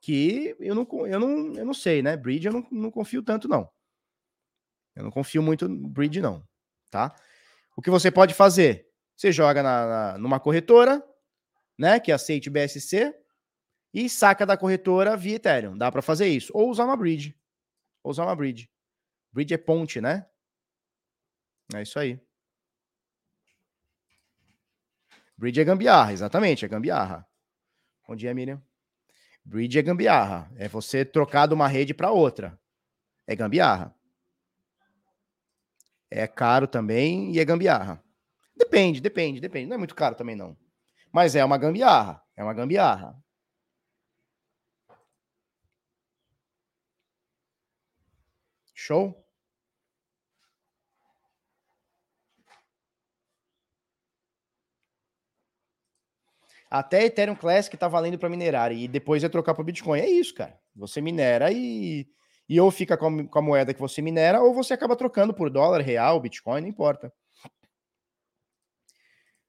Que eu não, eu não, eu não sei, né? Bridge eu não, não confio tanto, não. Eu não confio muito no Bridge, não. tá? O que você pode fazer? Você joga na, na, numa corretora, né, que aceite BSC, e saca da corretora via Ethereum. Dá para fazer isso. Ou usar uma bridge. Ou usar uma bridge. Bridge é ponte, né? É isso aí. Bridge é gambiarra, exatamente, é gambiarra. Bom dia, Miriam. Bridge é gambiarra. É você trocar de uma rede para outra. É gambiarra. É caro também e é gambiarra. Depende, depende, depende. Não é muito caro também, não. Mas é uma gambiarra. É uma gambiarra. Show? Até Ethereum Classic tá valendo para minerar e depois é trocar para Bitcoin. É isso, cara. Você minera e, e ou fica com a, com a moeda que você minera ou você acaba trocando por dólar, real, Bitcoin, não importa.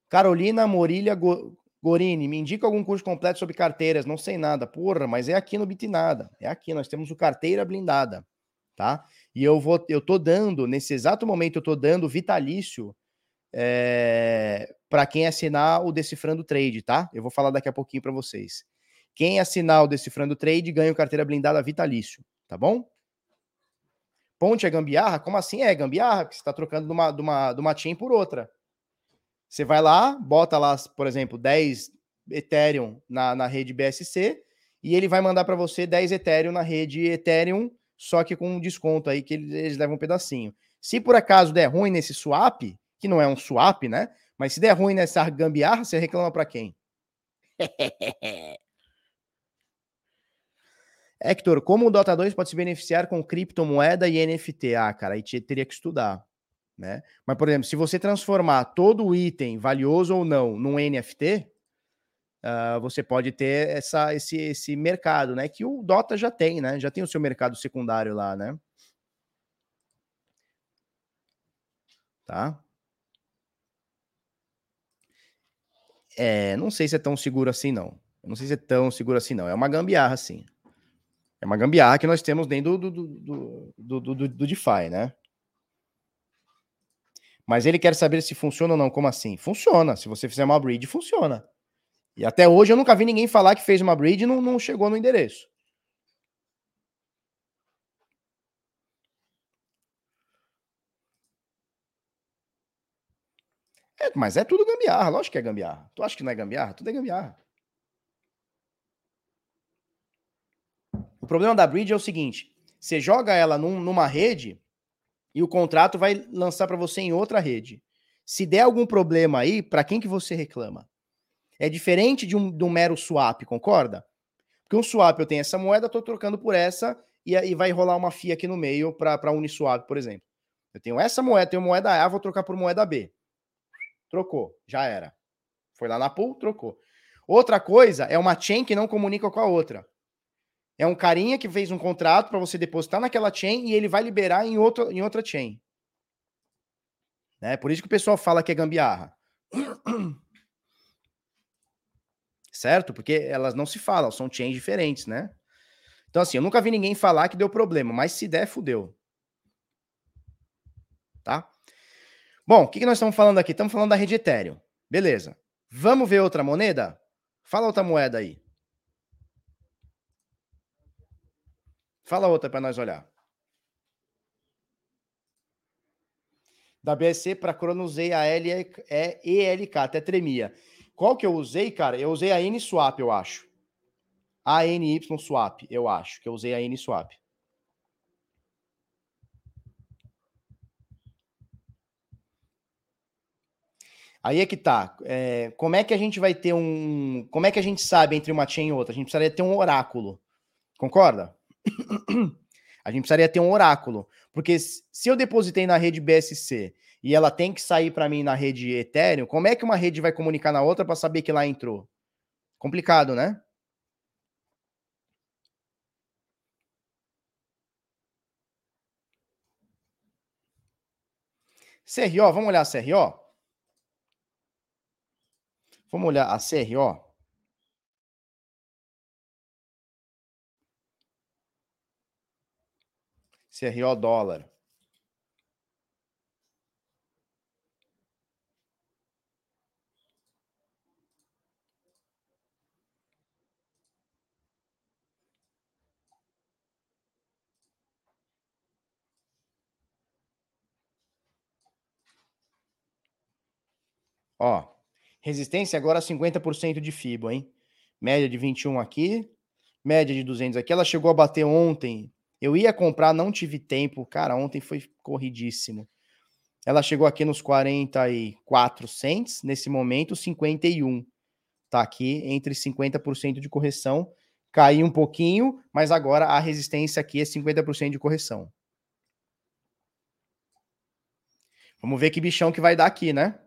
Carolina Morilha Go, Gorini, me indica algum curso completo sobre carteiras. Não sei nada. Porra, mas é aqui no Bitnada. É aqui, nós temos o Carteira Blindada, tá? E eu vou, eu tô dando, nesse exato momento, eu tô dando vitalício é, para quem assinar o Decifrando Trade, tá? Eu vou falar daqui a pouquinho para vocês. Quem assinar o Decifrando Trade ganha o carteira blindada vitalício, tá bom? Ponte é gambiarra? Como assim é gambiarra? Porque você está trocando de uma, de, uma, de uma chain por outra. Você vai lá, bota lá, por exemplo, 10 Ethereum na, na rede BSC e ele vai mandar para você 10 Ethereum na rede Ethereum, só que com um desconto aí que eles, eles levam um pedacinho. Se por acaso der ruim nesse swap, que não é um swap, né? Mas se der ruim nessa gambiarra, você reclama para quem? Hector, como o Dota 2 pode se beneficiar com criptomoeda e NFT? Ah, cara, aí teria que estudar, né? Mas, por exemplo, se você transformar todo o item, valioso ou não, num NFT, uh, ah, você pode ter essa, esse, esse mercado, né? Que o Dota já tem, né? Já tem o seu mercado secundário lá, né? Tá? É, não sei se é tão seguro assim, não. Não sei se é tão seguro assim, não. É uma gambiarra, sim. É uma gambiarra que nós temos dentro do, do, do, do, do, do DeFi, né? Mas ele quer saber se funciona ou não. Como assim? Funciona. Se você fizer uma bridge, funciona. E até hoje eu nunca vi ninguém falar que fez uma bridge e não, não chegou no endereço. É, mas é tudo gambiarra, lógico que é gambiarra. Tu acha que não é gambiarra? Tudo é gambiarra. O problema da bridge é o seguinte: você joga ela num, numa rede e o contrato vai lançar para você em outra rede. Se der algum problema aí, para quem que você reclama? É diferente de um, de um mero swap, concorda? Porque um swap eu tenho essa moeda, estou trocando por essa e aí vai rolar uma FIA aqui no meio para Uniswap, por exemplo. Eu tenho essa moeda, tenho moeda A, vou trocar por moeda B. Trocou, já era. Foi lá na pool, trocou. Outra coisa é uma chain que não comunica com a outra. É um carinha que fez um contrato para você depositar naquela chain e ele vai liberar em outra, em outra chain. Né? Por isso que o pessoal fala que é gambiarra. Certo? Porque elas não se falam, são chains diferentes, né? Então, assim, eu nunca vi ninguém falar que deu problema, mas se der, fudeu. Tá? Bom, o que, que nós estamos falando aqui? Estamos falando da rede Ethereum. Beleza. Vamos ver outra moneda? Fala outra moeda aí. Fala outra para nós olhar. Da BSC para Cronos usei a L é ELK, até tremia. Qual que eu usei, cara? Eu usei a N Swap, eu acho. A NY Swap, eu acho que eu usei a N Swap. Aí é que tá. É, como é que a gente vai ter um. Como é que a gente sabe entre uma chain e outra? A gente precisaria ter um oráculo. Concorda? a gente precisaria ter um oráculo. Porque se eu depositei na rede BSC e ela tem que sair para mim na rede Ethereum, como é que uma rede vai comunicar na outra para saber que lá entrou? Complicado, né? CRO, vamos olhar a CRO? Vamos olhar a CRO. CRO dólar. Ó, resistência agora 50% de FIBO, hein? Média de 21 aqui, média de 200 aqui. Ela chegou a bater ontem eu ia comprar, não tive tempo. Cara, ontem foi corridíssimo. Ela chegou aqui nos 44 cents, nesse momento 51. Tá aqui entre 50% de correção. Caiu um pouquinho, mas agora a resistência aqui é 50% de correção. Vamos ver que bichão que vai dar aqui, né?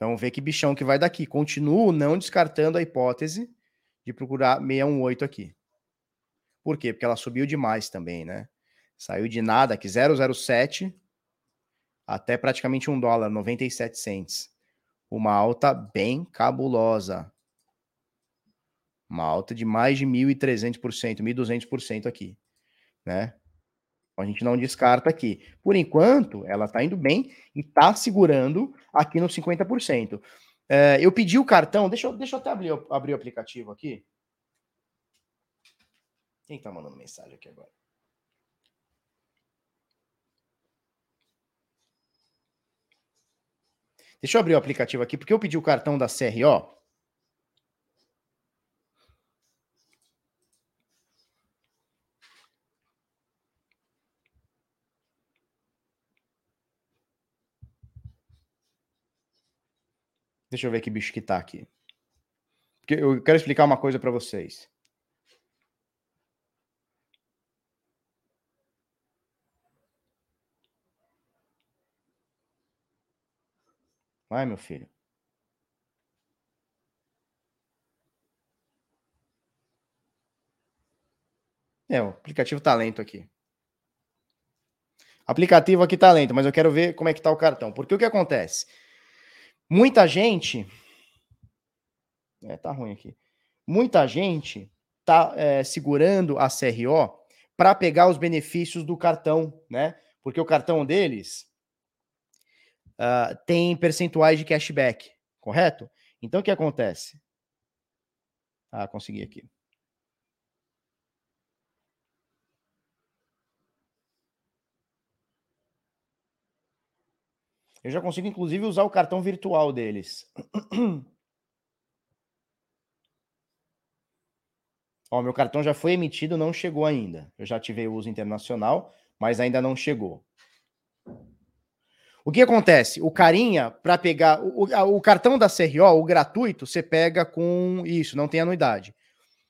Vamos ver que bichão que vai daqui. Continuo não descartando a hipótese de procurar 618 aqui. Por quê? Porque ela subiu demais também, né? Saiu de nada aqui, 007 até praticamente um dólar, 97 cents. Uma alta bem cabulosa. Uma alta de mais de 1.300%, 1.200% aqui, né? A gente não descarta aqui. Por enquanto, ela está indo bem e está segurando aqui nos 50%. É, eu pedi o cartão, deixa eu, deixa eu até abrir, abrir o aplicativo aqui. Quem está mandando mensagem aqui agora? Deixa eu abrir o aplicativo aqui, porque eu pedi o cartão da CRO. Deixa eu ver que bicho que tá aqui. Porque eu quero explicar uma coisa para vocês. Vai, meu filho. É, o aplicativo tá lento aqui. Aplicativo aqui tá lento, mas eu quero ver como é que tá o cartão. Porque o que acontece? Muita gente. É, tá ruim aqui. Muita gente tá é, segurando a CRO para pegar os benefícios do cartão, né? Porque o cartão deles uh, tem percentuais de cashback, correto? Então o que acontece? Ah, consegui aqui. Eu já consigo, inclusive, usar o cartão virtual deles. Ó, meu cartão já foi emitido, não chegou ainda. Eu já ativei o uso internacional, mas ainda não chegou. O que acontece? O carinha, para pegar o, o, cartão da CRO, o gratuito, você pega com isso, não tem anuidade.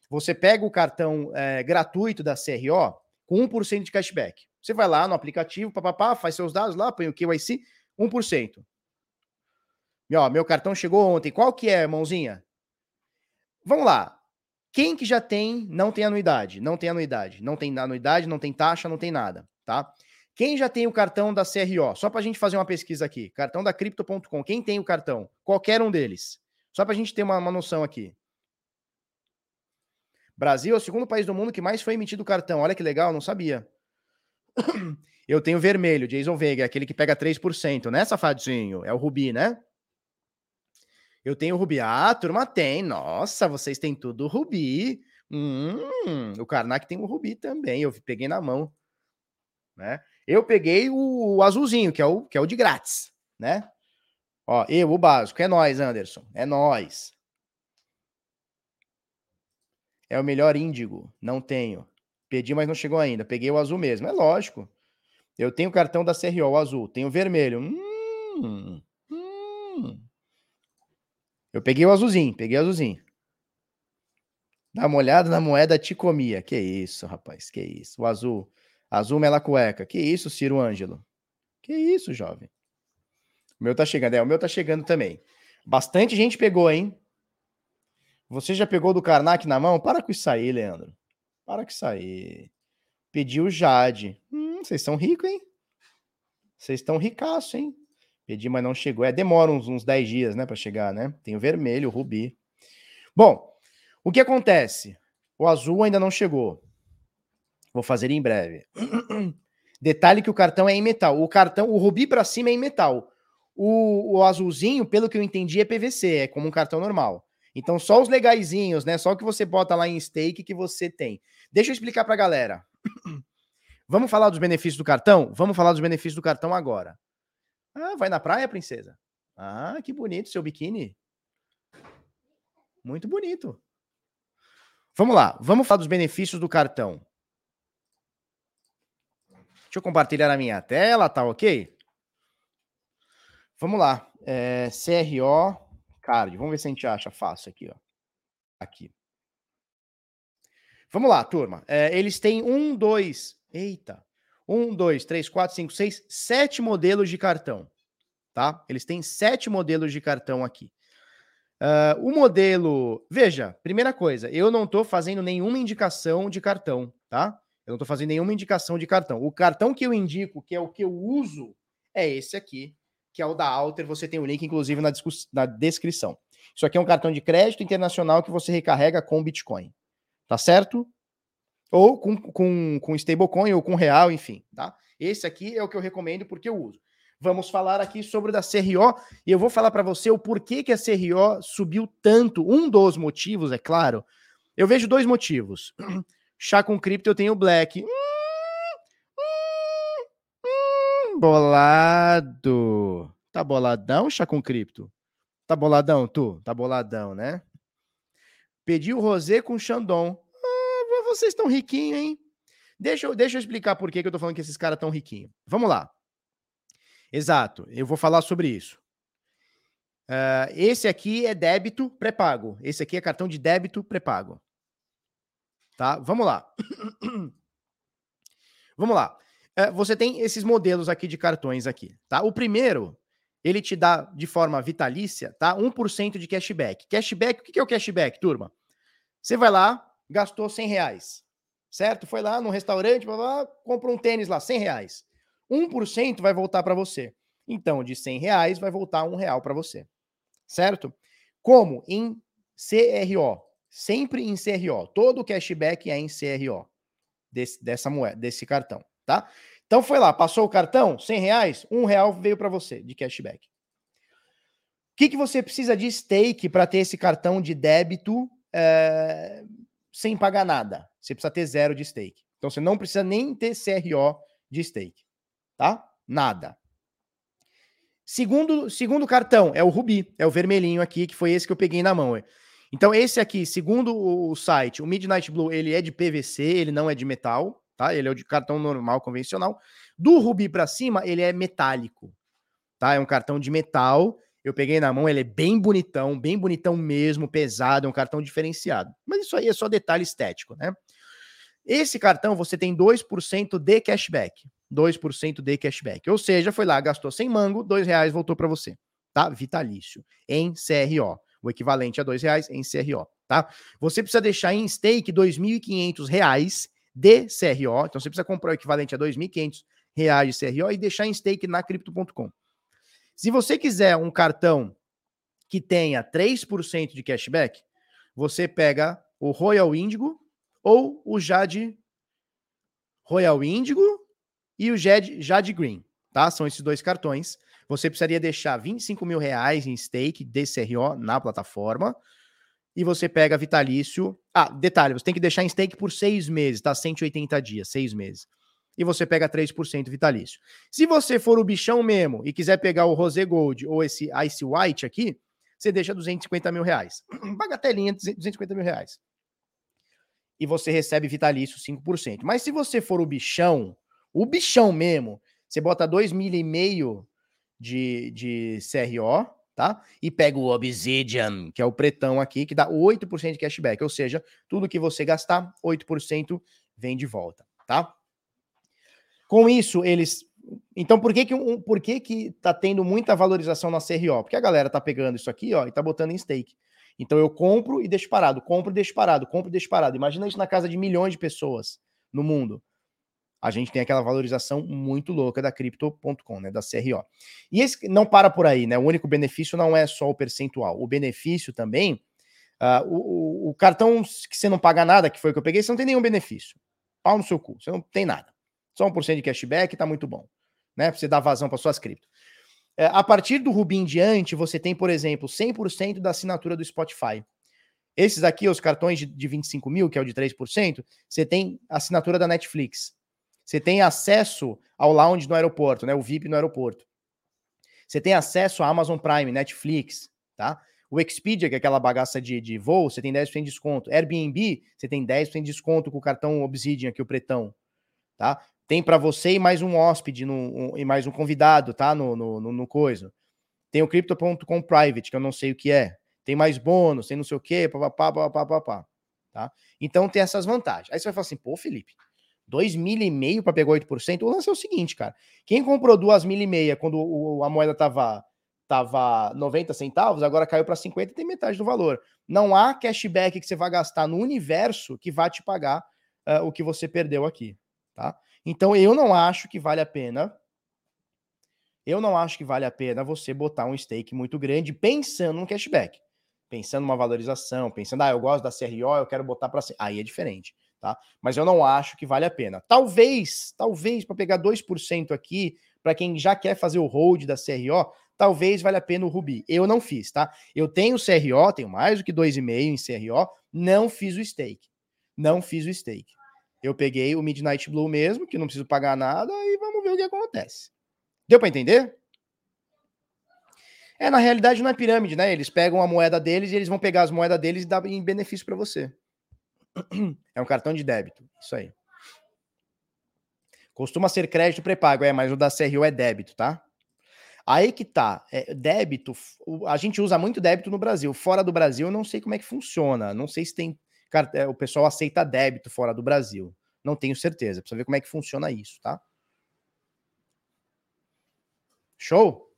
Você pega o cartão é, gratuito da CRO com 1% de cashback. Você vai lá no aplicativo, papapá, faz seus dados lá, põe o KYC, 1%. E, ó, meu cartão chegou ontem. Qual que é, mãozinha? Vamos lá. Quem que já tem, não tem anuidade? Não tem anuidade. Não tem anuidade, não tem taxa, não tem nada, tá? Quem já tem o cartão da CRO? Só para a gente fazer uma pesquisa aqui. Cartão da Crypto.com. Quem tem o cartão? Qualquer um deles. Só para a gente ter uma, uma noção aqui. Brasil é o segundo país do mundo que mais foi emitido cartão. Olha que legal, não sabia. Eu tenho vermelho, Jason Veiga, aquele que pega 3%, né, safadinho? É o Rubi, né? Eu tenho Rubi. Ah, turma tem. Nossa, vocês têm tudo Rubi. Hum, o Karnak tem o Rubi também. Eu peguei na mão, né? Eu peguei o, o azulzinho, que é o, que é o de grátis, né? Ó, eu, o básico. É nós, Anderson. É nós. É o melhor índigo. Não tenho. Pedi, mas não chegou ainda. Peguei o azul mesmo. É lógico. Eu tenho cartão da CRO, azul. Tenho vermelho. Hum, hum. Eu peguei o azulzinho, peguei o azulzinho. Dá uma olhada na moeda Ticomia. Que isso, rapaz, que isso. O azul. Azul mela cueca. Que isso, Ciro Ângelo. Que isso, jovem. O meu tá chegando. É, o meu tá chegando também. Bastante gente pegou, hein? Você já pegou do Karnak na mão? Para com isso aí, Leandro. Para com isso aí. Pediu Jade. Hum, vocês são ricos, hein? Vocês estão ricaço, hein? Pedi, mas não chegou. É, demora uns, uns 10 dias, né, para chegar, né? Tem o vermelho, o rubi. Bom, o que acontece? O azul ainda não chegou. Vou fazer em breve. Detalhe que o cartão é em metal. O cartão, o rubi para cima é em metal. O, o, azulzinho, pelo que eu entendi, é PVC, é como um cartão normal. Então, só os legaisinhos, né? Só o que você bota lá em stake que você tem. Deixa eu explicar para a galera. Vamos falar dos benefícios do cartão? Vamos falar dos benefícios do cartão agora. Ah, vai na praia, princesa? Ah, que bonito seu biquíni. Muito bonito. Vamos lá, vamos falar dos benefícios do cartão. Deixa eu compartilhar a minha tela, tá ok? Vamos lá. É, CRO Card. Vamos ver se a gente acha fácil aqui, ó. Aqui. Vamos lá, turma. É, eles têm um, dois. Eita. Um, dois, três, quatro, cinco, seis, sete modelos de cartão. Tá? Eles têm sete modelos de cartão aqui. Uh, o modelo. Veja, primeira coisa, eu não estou fazendo nenhuma indicação de cartão, tá? Eu não estou fazendo nenhuma indicação de cartão. O cartão que eu indico, que é o que eu uso, é esse aqui, que é o da Alter. Você tem o link, inclusive, na, na descrição. Isso aqui é um cartão de crédito internacional que você recarrega com Bitcoin. Tá certo? Ou com, com, com stablecoin ou com real, enfim, tá? Esse aqui é o que eu recomendo porque eu uso. Vamos falar aqui sobre da CRO e eu vou falar para você o porquê que a CRO subiu tanto. Um dos motivos, é claro. Eu vejo dois motivos. Chá com cripto eu tenho black. Hum, hum, hum, bolado. Tá boladão, chá com cripto? Tá boladão, tu? Tá boladão, né? Pedi o rosé com Xandon. Ah, vocês estão riquinhos, hein? Deixa eu, deixa eu explicar por que, que eu tô falando que esses caras estão riquinhos. Vamos lá. Exato, eu vou falar sobre isso. Uh, esse aqui é débito pré-pago. Esse aqui é cartão de débito pré-pago. Tá? Vamos lá. Vamos lá. É, você tem esses modelos aqui de cartões aqui, tá? O primeiro, ele te dá de forma vitalícia, tá? 1% de cashback. Cashback, o que é o cashback, turma? Você vai lá, gastou 100 reais, certo? Foi lá no restaurante, blá, blá, comprou um tênis lá, 100 reais. 1% vai voltar para você. Então, de 100 reais, vai voltar um real para você, certo? Como em CRO, Sempre em CRO. Todo o cashback é em CRO desse, dessa moeda, desse cartão, tá? Então foi lá, passou o cartão, 100 reais, um real veio para você de cashback. O que, que você precisa de stake para ter esse cartão de débito é, sem pagar nada? Você precisa ter zero de stake. Então você não precisa nem ter CRO de stake, tá? Nada. Segundo, segundo cartão é o Rubi, é o vermelhinho aqui, que foi esse que eu peguei na mão. Então, esse aqui, segundo o site, o Midnight Blue, ele é de PVC, ele não é de metal, tá? Ele é de cartão normal, convencional. Do Ruby para cima, ele é metálico, tá? É um cartão de metal. Eu peguei na mão, ele é bem bonitão, bem bonitão mesmo, pesado, é um cartão diferenciado. Mas isso aí é só detalhe estético, né? Esse cartão você tem 2% de cashback. 2% de cashback. Ou seja, foi lá, gastou 100 mango, 2 reais voltou para você, tá? Vitalício, em CRO o equivalente a dois reais em CRO, tá? Você precisa deixar em stake R$ 2.500 de CRO, então você precisa comprar o equivalente a 2.500 reais de CRO e deixar em stake na Crypto.com. Se você quiser um cartão que tenha 3% de cashback, você pega o Royal Indigo ou o Jade Royal Indigo e o Jade, Jade Green, tá? São esses dois cartões você precisaria deixar 25 mil reais em stake de CRO na plataforma e você pega vitalício. Ah, detalhe, você tem que deixar em stake por seis meses, tá? 180 dias, seis meses. E você pega 3% vitalício. Se você for o bichão mesmo e quiser pegar o Rosé Gold ou esse Ice White aqui, você deixa 250 mil reais. Bagatelinha, 250 mil reais. E você recebe vitalício 5%. Mas se você for o bichão, o bichão mesmo, você bota 2 mil e meio de, de CRO, tá? E pega o Obsidian, que é o pretão aqui, que dá 8% de cashback, ou seja, tudo que você gastar, 8% vem de volta, tá? Com isso, eles então, por que que, por que que tá tendo muita valorização na CRO? Porque a galera tá pegando isso aqui, ó, e tá botando em stake. Então, eu compro e deixo parado, compro e deixo parado, compro e deixo parado. Imagina isso na casa de milhões de pessoas no mundo a gente tem aquela valorização muito louca da Crypto.com, né, da CRO. E esse não para por aí, né? O único benefício não é só o percentual. O benefício também, uh, o, o, cartão que você não paga nada, que foi o que eu peguei, você não tem nenhum benefício. Pau no seu cu, você não tem nada. Só 1% de cashback tá muito bom, né? Pra você dar vazão para suas cripto. É, a partir do Rubi em diante, você tem, por exemplo, 100% da assinatura do Spotify. Esses aqui, os cartões de, de 25 mil, que é o de 3%, você tem assinatura da Netflix. Você tem acesso ao lounge no aeroporto, né? O VIP no aeroporto. Você tem acesso a Amazon Prime, Netflix, tá? O Expedia, que é aquela bagaça de, de voo, você tem 10% de desconto. Airbnb, você tem 10% de desconto com o cartão Obsidian aqui, o pretão, tá? Tem para você e mais um hóspede no, um, e mais um convidado, tá? No, no, no, no coisa. Tem o Crypto.com Private, que eu não sei o que é. Tem mais bônus, tem não sei o quê, papapá, papapá, papapá. Tá? Então tem essas vantagens. Aí você vai falar assim, pô, Felipe, dois mil e meio para pegar 8%. O lance é o seguinte, cara. Quem comprou duas mil e meia quando o, a moeda tava, tava 90 centavos, agora caiu para 50 e tem metade do valor. Não há cashback que você vai gastar no universo que vai te pagar uh, o que você perdeu aqui, tá? Então eu não acho que vale a pena eu não acho que vale a pena você botar um stake muito grande pensando no cashback, pensando numa valorização, pensando, ah, eu gosto da CRO, eu quero botar para aí é diferente, tá? Mas eu não acho que vale a pena. Talvez, talvez para pegar 2% aqui, para quem já quer fazer o hold da CRO, talvez valha a pena o Rubi. Eu não fiz, tá? Eu tenho CRO, tenho mais do que 2,5 em CRO, não fiz o stake. Não fiz o stake. Eu peguei o Midnight Blue mesmo, que não preciso pagar nada, e vamos ver o que acontece. Deu para entender? É, na realidade não é pirâmide, né? Eles pegam a moeda deles e eles vão pegar as moedas deles e dar em benefício para você. É um cartão de débito, isso aí. Costuma ser crédito pré-pago, é, mas o da CRO é débito, tá? Aí que tá, é, débito, a gente usa muito débito no Brasil. Fora do Brasil, eu não sei como é que funciona. Não sei se tem. É, o pessoal aceita débito fora do Brasil. Não tenho certeza. Precisa ver como é que funciona isso, tá? Show?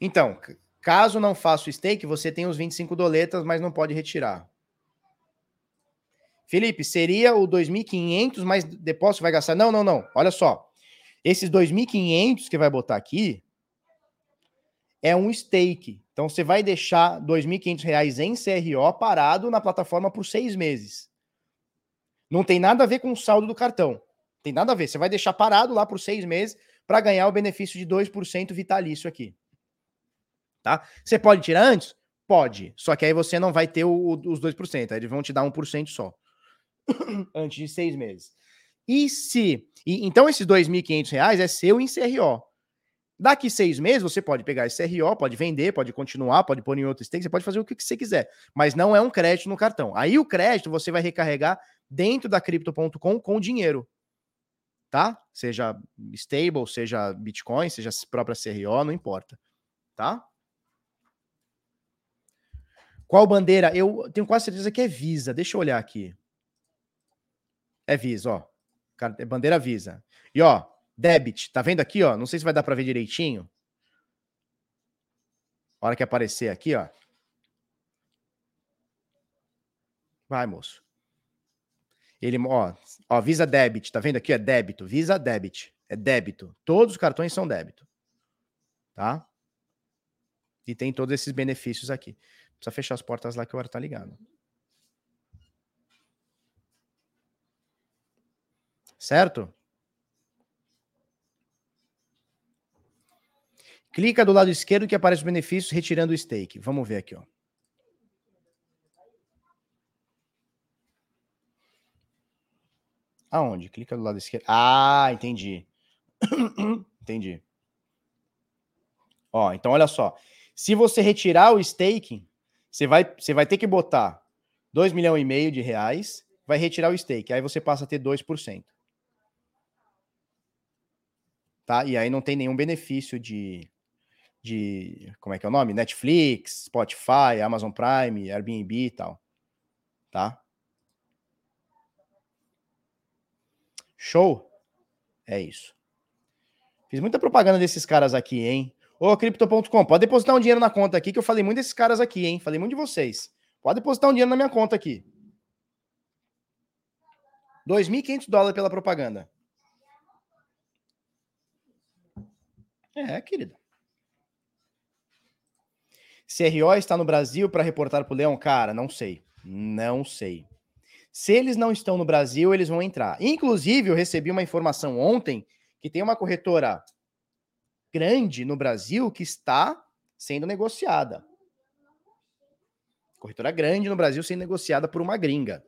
Então, caso não faça o stake, você tem os 25 doletas, mas não pode retirar. Felipe, seria o 2.500 mais depósito vai gastar? Não, não, não. Olha só. Esses 2.500 que vai botar aqui é um stake. Então você vai deixar R$ 2.500 em CRO parado na plataforma por seis meses. Não tem nada a ver com o saldo do cartão. Tem nada a ver. Você vai deixar parado lá por seis meses para ganhar o benefício de 2% vitalício aqui. Tá? Você pode tirar antes? Pode. Só que aí você não vai ter o, os 2%. Aí eles vão te dar 1% só. antes de seis meses. E se. E, então, esses R$ 2.500 é seu em CRO. Daqui seis meses, você pode pegar esse CRO, pode vender, pode continuar, pode pôr em outro stake, você pode fazer o que você quiser. Mas não é um crédito no cartão. Aí o crédito você vai recarregar dentro da Crypto.com com dinheiro tá? Seja stable, seja Bitcoin, seja própria CRO, não importa, tá? Qual bandeira? Eu tenho quase certeza que é Visa. Deixa eu olhar aqui. É Visa, ó. É bandeira Visa. E ó, debit, tá vendo aqui, ó? Não sei se vai dar para ver direitinho. A hora que aparecer aqui, ó. Vai, moço. Ele, ó, ó, Visa Debit, tá vendo aqui? É débito. Visa Debit. É débito. Todos os cartões são débito. Tá? E tem todos esses benefícios aqui. Precisa fechar as portas lá que o ar tá ligado. Certo? Clica do lado esquerdo que aparece os benefícios retirando o stake. Vamos ver aqui, ó. Aonde? Clica do lado esquerdo. Ah, entendi. entendi. Ó, então olha só. Se você retirar o staking, você vai, você vai ter que botar 2 milhões e meio de reais, vai retirar o stake. Aí você passa a ter 2%. Tá? E aí não tem nenhum benefício de, de como é que é o nome? Netflix, Spotify, Amazon Prime, Airbnb e tal. Tá? Show? É isso. Fiz muita propaganda desses caras aqui, hein? Ô, Crypto.com, pode depositar um dinheiro na conta aqui, que eu falei muito desses caras aqui, hein? Falei muito de vocês. Pode depositar um dinheiro na minha conta aqui. 2.500 dólares pela propaganda. É, querido. CRO está no Brasil para reportar para o Leão? Cara, não sei. Não sei. Se eles não estão no Brasil, eles vão entrar. Inclusive, eu recebi uma informação ontem que tem uma corretora grande no Brasil que está sendo negociada. Corretora grande no Brasil sendo negociada por uma gringa.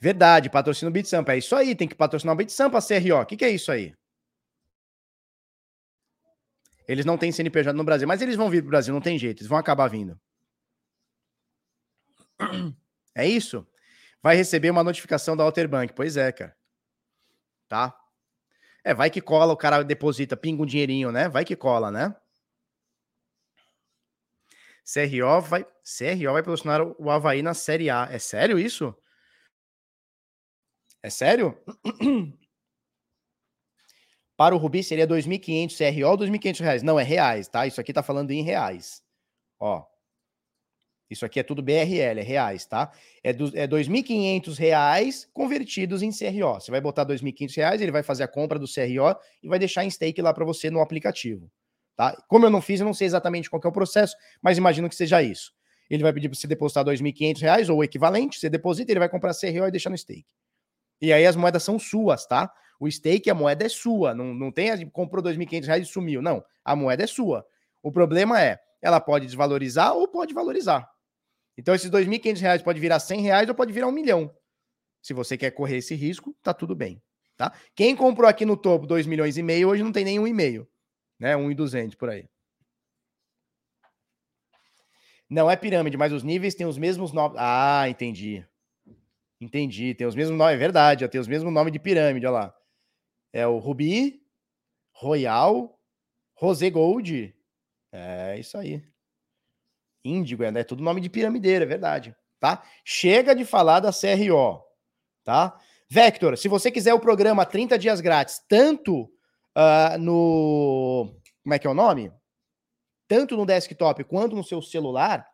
Verdade, patrocina o BitSampa. É isso aí, tem que patrocinar o BitSampa, CRO. O que, que é isso aí? Eles não têm CNPJ no Brasil, mas eles vão vir para o Brasil, não tem jeito, eles vão acabar vindo. É isso? Vai receber uma notificação da Alterbank. Pois é, cara. Tá? É, vai que cola, o cara deposita, pinga um dinheirinho, né? Vai que cola, né? CRO vai, CRO vai patrocinar o Havaí na Série A. É sério isso? É sério? Para o Rubi seria 2.500 CRO ou 2.500 reais? Não, é reais, tá? Isso aqui tá falando em reais. Ó. Isso aqui é tudo BRL, é reais, tá? É, do, é 2.500 reais convertidos em CRO. Você vai botar 2.500 reais, ele vai fazer a compra do CRO e vai deixar em stake lá para você no aplicativo, tá? Como eu não fiz, eu não sei exatamente qual é o processo, mas imagino que seja isso. Ele vai pedir para você depositar 2.500 reais ou o equivalente, você deposita, ele vai comprar CRO e deixar no stake. E aí as moedas são suas, tá? O stake, a moeda é sua. Não, não tem, comprou 2.500 reais e sumiu. Não, a moeda é sua. O problema é, ela pode desvalorizar ou pode valorizar. Então esses 2.500 reais pode virar 100 reais ou pode virar um milhão. Se você quer correr esse risco, tá tudo bem, tá? Quem comprou aqui no topo 2 milhões e meio, hoje não tem nem um e meio, né? 1,200 por aí. Não é pirâmide, mas os níveis têm os mesmos nomes. Ah, entendi. Entendi. Tem os mesmos nomes, é verdade. Tem os mesmos nomes de pirâmide, olha lá. É o Rubi, Royal, Rosé Gold. É isso aí. Índigo, é, é tudo nome de piramideira, é verdade. Tá? Chega de falar da CRO. Tá? Vector, se você quiser o programa 30 dias grátis, tanto uh, no. Como é que é o nome? Tanto no desktop quanto no seu celular,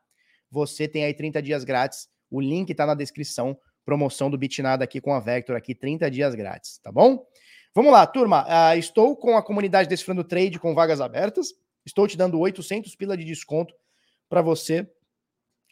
você tem aí 30 dias grátis. O link está na descrição promoção do Bitnada aqui com a Vector aqui, 30 dias grátis, tá bom? Vamos lá, turma. Uh, estou com a comunidade Desfrando Trade com vagas abertas. Estou te dando 800 pila de desconto para você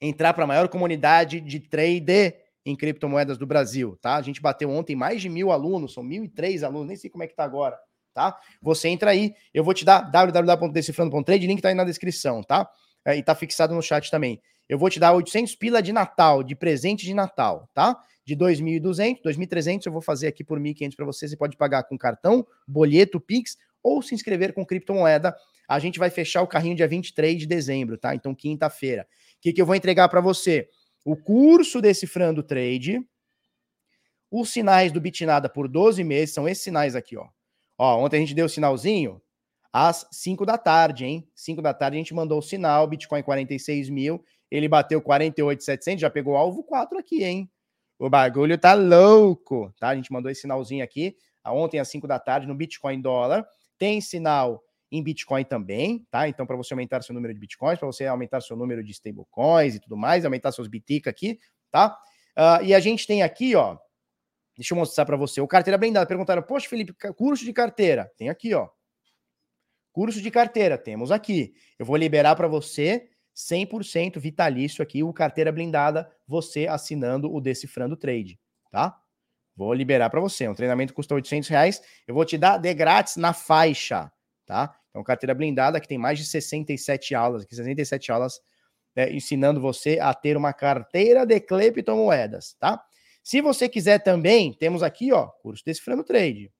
entrar para a maior comunidade de trade em criptomoedas do Brasil, tá? A gente bateu ontem mais de mil alunos, são mil e três alunos, nem sei como é que tá agora, tá? Você entra aí, eu vou te dar www.decifrando.trade, link tá aí na descrição, tá? É, e tá fixado no chat também. Eu vou te dar 800 pila de Natal, de presente de Natal, tá? De 2.200, 2.300 eu vou fazer aqui por 1.500 para você. Você pode pagar com cartão, boleto, Pix ou se inscrever com criptomoeda. A gente vai fechar o carrinho dia 23 de dezembro, tá? Então, quinta-feira. O que, que eu vou entregar para você? O curso Decifrando Trade, os sinais do Bitnada por 12 meses, são esses sinais aqui, ó. Ó, ontem a gente deu o sinalzinho, às 5 da tarde, hein? 5 da tarde a gente mandou o sinal, Bitcoin 46 mil, ele bateu 48,700, já pegou alvo 4 aqui, hein? O bagulho tá louco, tá? A gente mandou esse sinalzinho aqui, ontem às 5 da tarde, no Bitcoin dólar. Tem sinal em Bitcoin também, tá? Então, para você aumentar seu número de Bitcoins, para você aumentar seu número de stablecoins e tudo mais, aumentar seus Bitica aqui, tá? Uh, e a gente tem aqui, ó, deixa eu mostrar para você, o carteira blindada. Perguntaram, poxa, Felipe, curso de carteira? Tem aqui, ó. Curso de carteira, temos aqui. Eu vou liberar para você 100% vitalício aqui, o carteira blindada, você assinando o Decifrando Trade, tá? Vou liberar para você. Um treinamento custa 800 reais. Eu vou te dar de grátis na faixa, tá? Então, carteira blindada que tem mais de 67 aulas, aqui 67 aulas é, ensinando você a ter uma carteira de criptomoedas, tá? Se você quiser também, temos aqui, ó, curso Decifrando Trade.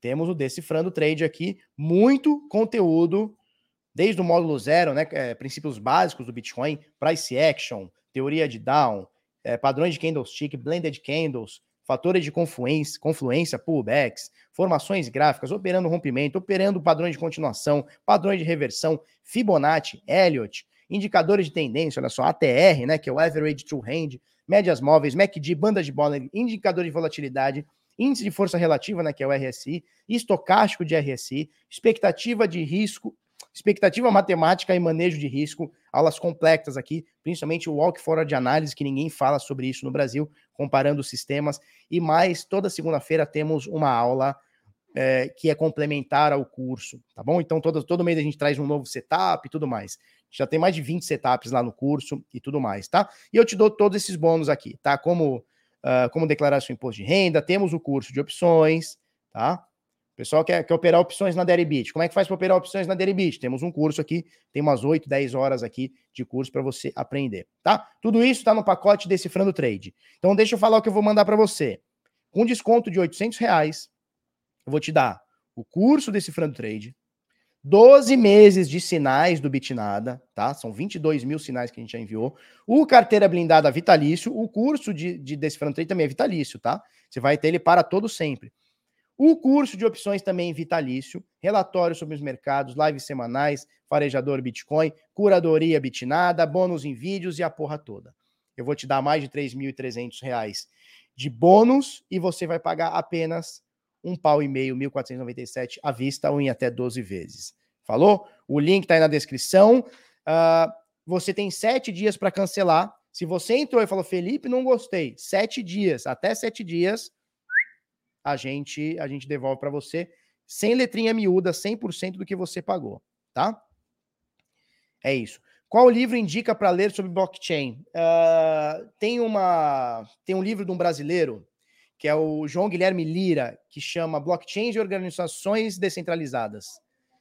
Temos o Decifrando Trade aqui, muito conteúdo, desde o módulo zero, né, é, princípios básicos do Bitcoin, price action, teoria de down, é, padrões de candlestick, blended candles, fatores de confluência, confluência, pullbacks, formações gráficas, operando rompimento, operando padrões de continuação, padrões de reversão, Fibonacci, Elliott, indicadores de tendência, olha só, ATR, né, que é o Average True Hand, médias móveis, MACD, banda de Bollinger, indicador de volatilidade, índice de força relativa, né, que é o RSI, estocástico de RSI, expectativa de risco, expectativa matemática e manejo de risco, aulas complexas aqui, principalmente o walk fora de análise, que ninguém fala sobre isso no Brasil, comparando sistemas, e mais, toda segunda-feira temos uma aula é, que é complementar ao curso, tá bom? Então, todo, todo mês a gente traz um novo setup e tudo mais. Já tem mais de 20 setups lá no curso e tudo mais, tá? E eu te dou todos esses bônus aqui, tá? Como, uh, como declarar seu imposto de renda, temos o curso de opções, tá? Pessoal quer, quer operar opções na Deribit. Como é que faz para operar opções na Deribit? Temos um curso aqui, tem umas 8, 10 horas aqui de curso para você aprender, tá? Tudo isso está no pacote Decifrando Trade. Então deixa eu falar o que eu vou mandar para você. Com desconto de 800 reais, eu vou te dar o curso Decifrando Trade, 12 meses de sinais do Bitnada, tá? São 22 mil sinais que a gente já enviou. O carteira blindada vitalício, o curso de, de Decifrando Trade também é vitalício, tá? Você vai ter ele para todo sempre. O curso de opções também vitalício, relatório sobre os mercados, lives semanais, farejador Bitcoin, curadoria Bitnada, bônus em vídeos e a porra toda. Eu vou te dar mais de R$ 3.300 de bônus e você vai pagar apenas um pau e meio, 1.497 à vista ou em até 12 vezes. Falou? O link está aí na descrição. Uh, você tem sete dias para cancelar. Se você entrou e falou, Felipe, não gostei, sete dias, até sete dias, a gente a gente devolve para você sem letrinha miúda, 100% do que você pagou, tá? É isso. Qual livro indica para ler sobre blockchain? Uh, tem uma tem um livro de um brasileiro que é o João Guilherme Lira, que chama Blockchain de Organizações Descentralizadas.